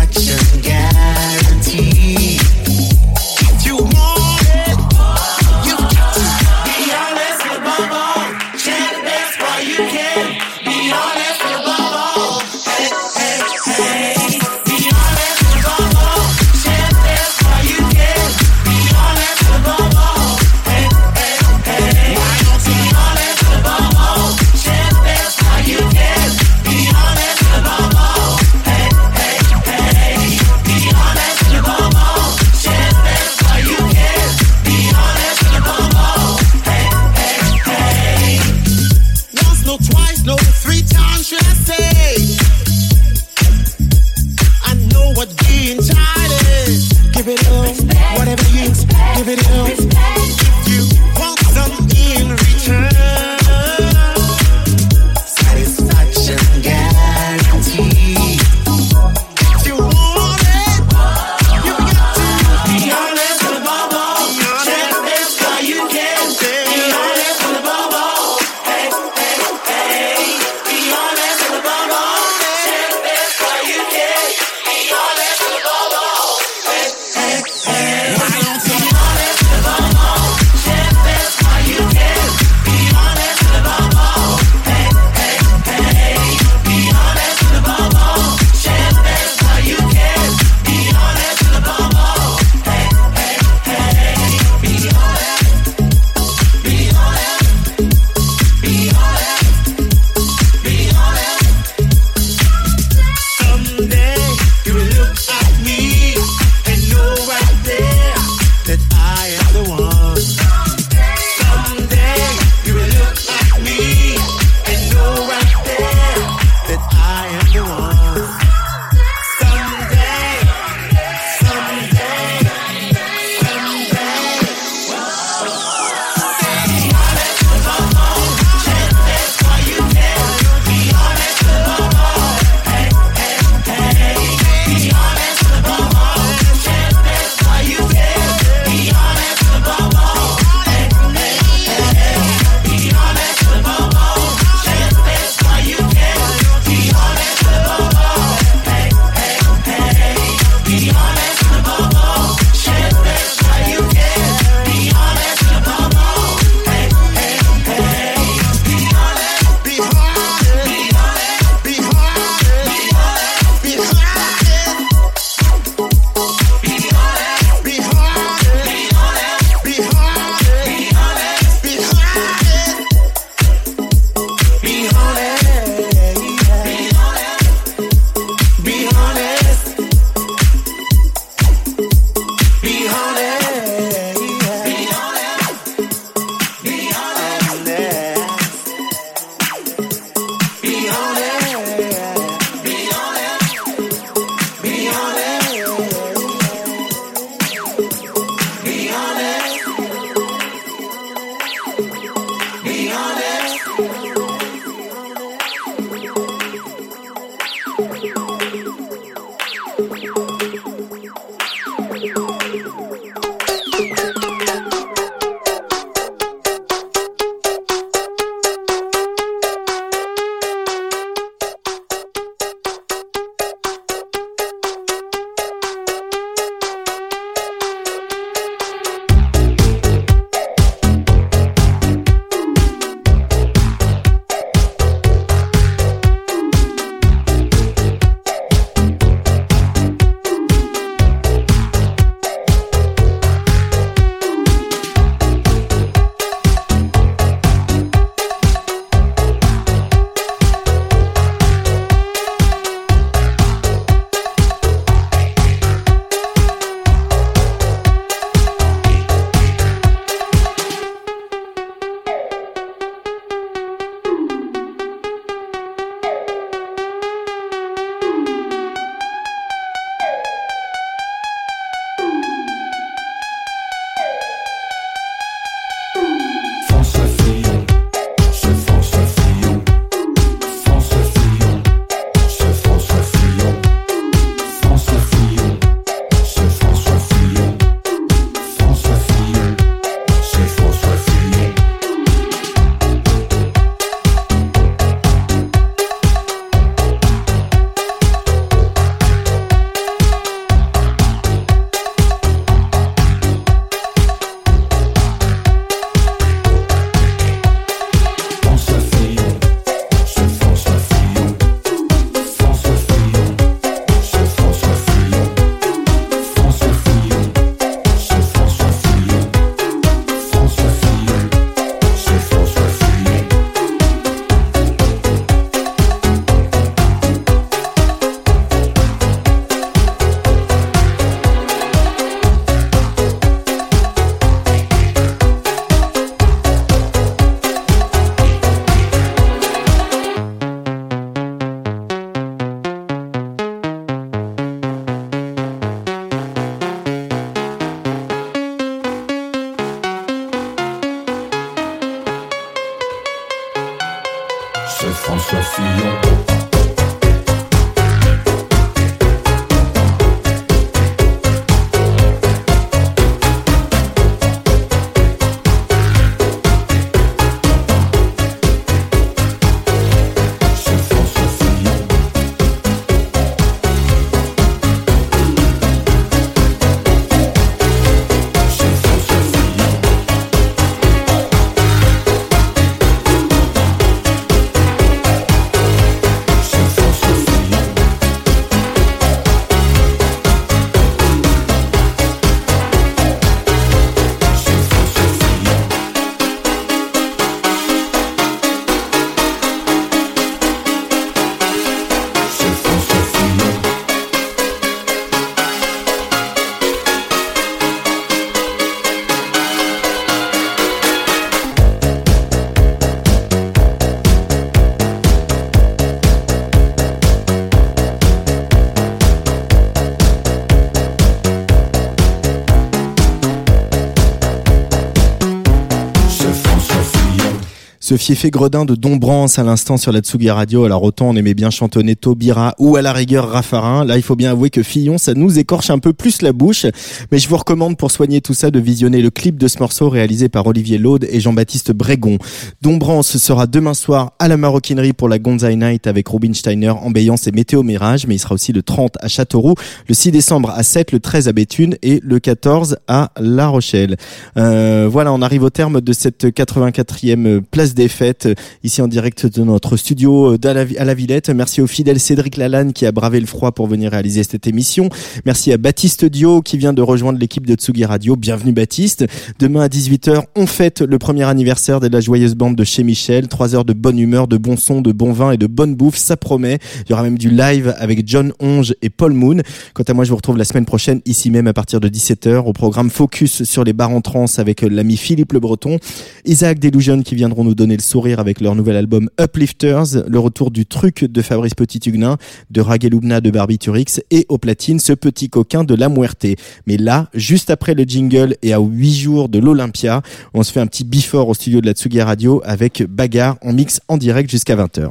Ce fiefé gredin de Dombrance à l'instant sur la Tsugi Radio. Alors autant on aimait bien chantonner Taubira ou à la rigueur Raffarin. Là, il faut bien avouer que Fillon, ça nous écorche un peu plus la bouche. Mais je vous recommande pour soigner tout ça de visionner le clip de ce morceau réalisé par Olivier Laude et Jean-Baptiste Brégon. Dombrance sera demain soir à la Maroquinerie pour la Gonzai Night avec Robin Steiner, Ambiance et Météo Mirage. Mais il sera aussi le 30 à Châteauroux, le 6 décembre à 7, le 13 à Béthune et le 14 à La Rochelle. Euh, voilà, on arrive au terme de cette 84e place des fêtes ici en direct de notre studio à la Villette. Merci au fidèle Cédric Lalanne qui a bravé le froid pour venir réaliser cette émission. Merci à Baptiste Dio qui vient de rejoindre l'équipe de Tsugi Radio. Bienvenue Baptiste. Demain à 18h, on fête le premier anniversaire de la joyeuse bande de chez Michel. Trois heures de bonne humeur, de bon son, de bon vin et de bonne bouffe. Ça promet. Il y aura même du live avec John Onge et Paul Moon. Quant à moi, je vous retrouve la semaine prochaine ici même à partir de 17h au programme Focus sur les bars en trans avec l'ami Philippe Le Breton, Isaac Delusion qui viendront nous donner le sourire avec leur nouvel album Uplifters, le retour du truc de Fabrice Petit-Huguenin, de Ragelubna de Barbiturix et au platine ce petit coquin de la Muerte. Mais là, juste après le jingle et à 8 jours de l'Olympia, on se fait un petit before au studio de la Tsugi Radio avec Bagarre en mix en direct jusqu'à 20h.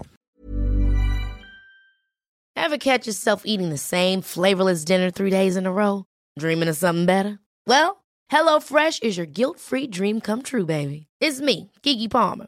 Ever catch yourself eating the same flavorless dinner three days in a row? Dreaming of something better? Well, HelloFresh is your guilt-free dream come true, baby. It's me, Kiki Palmer.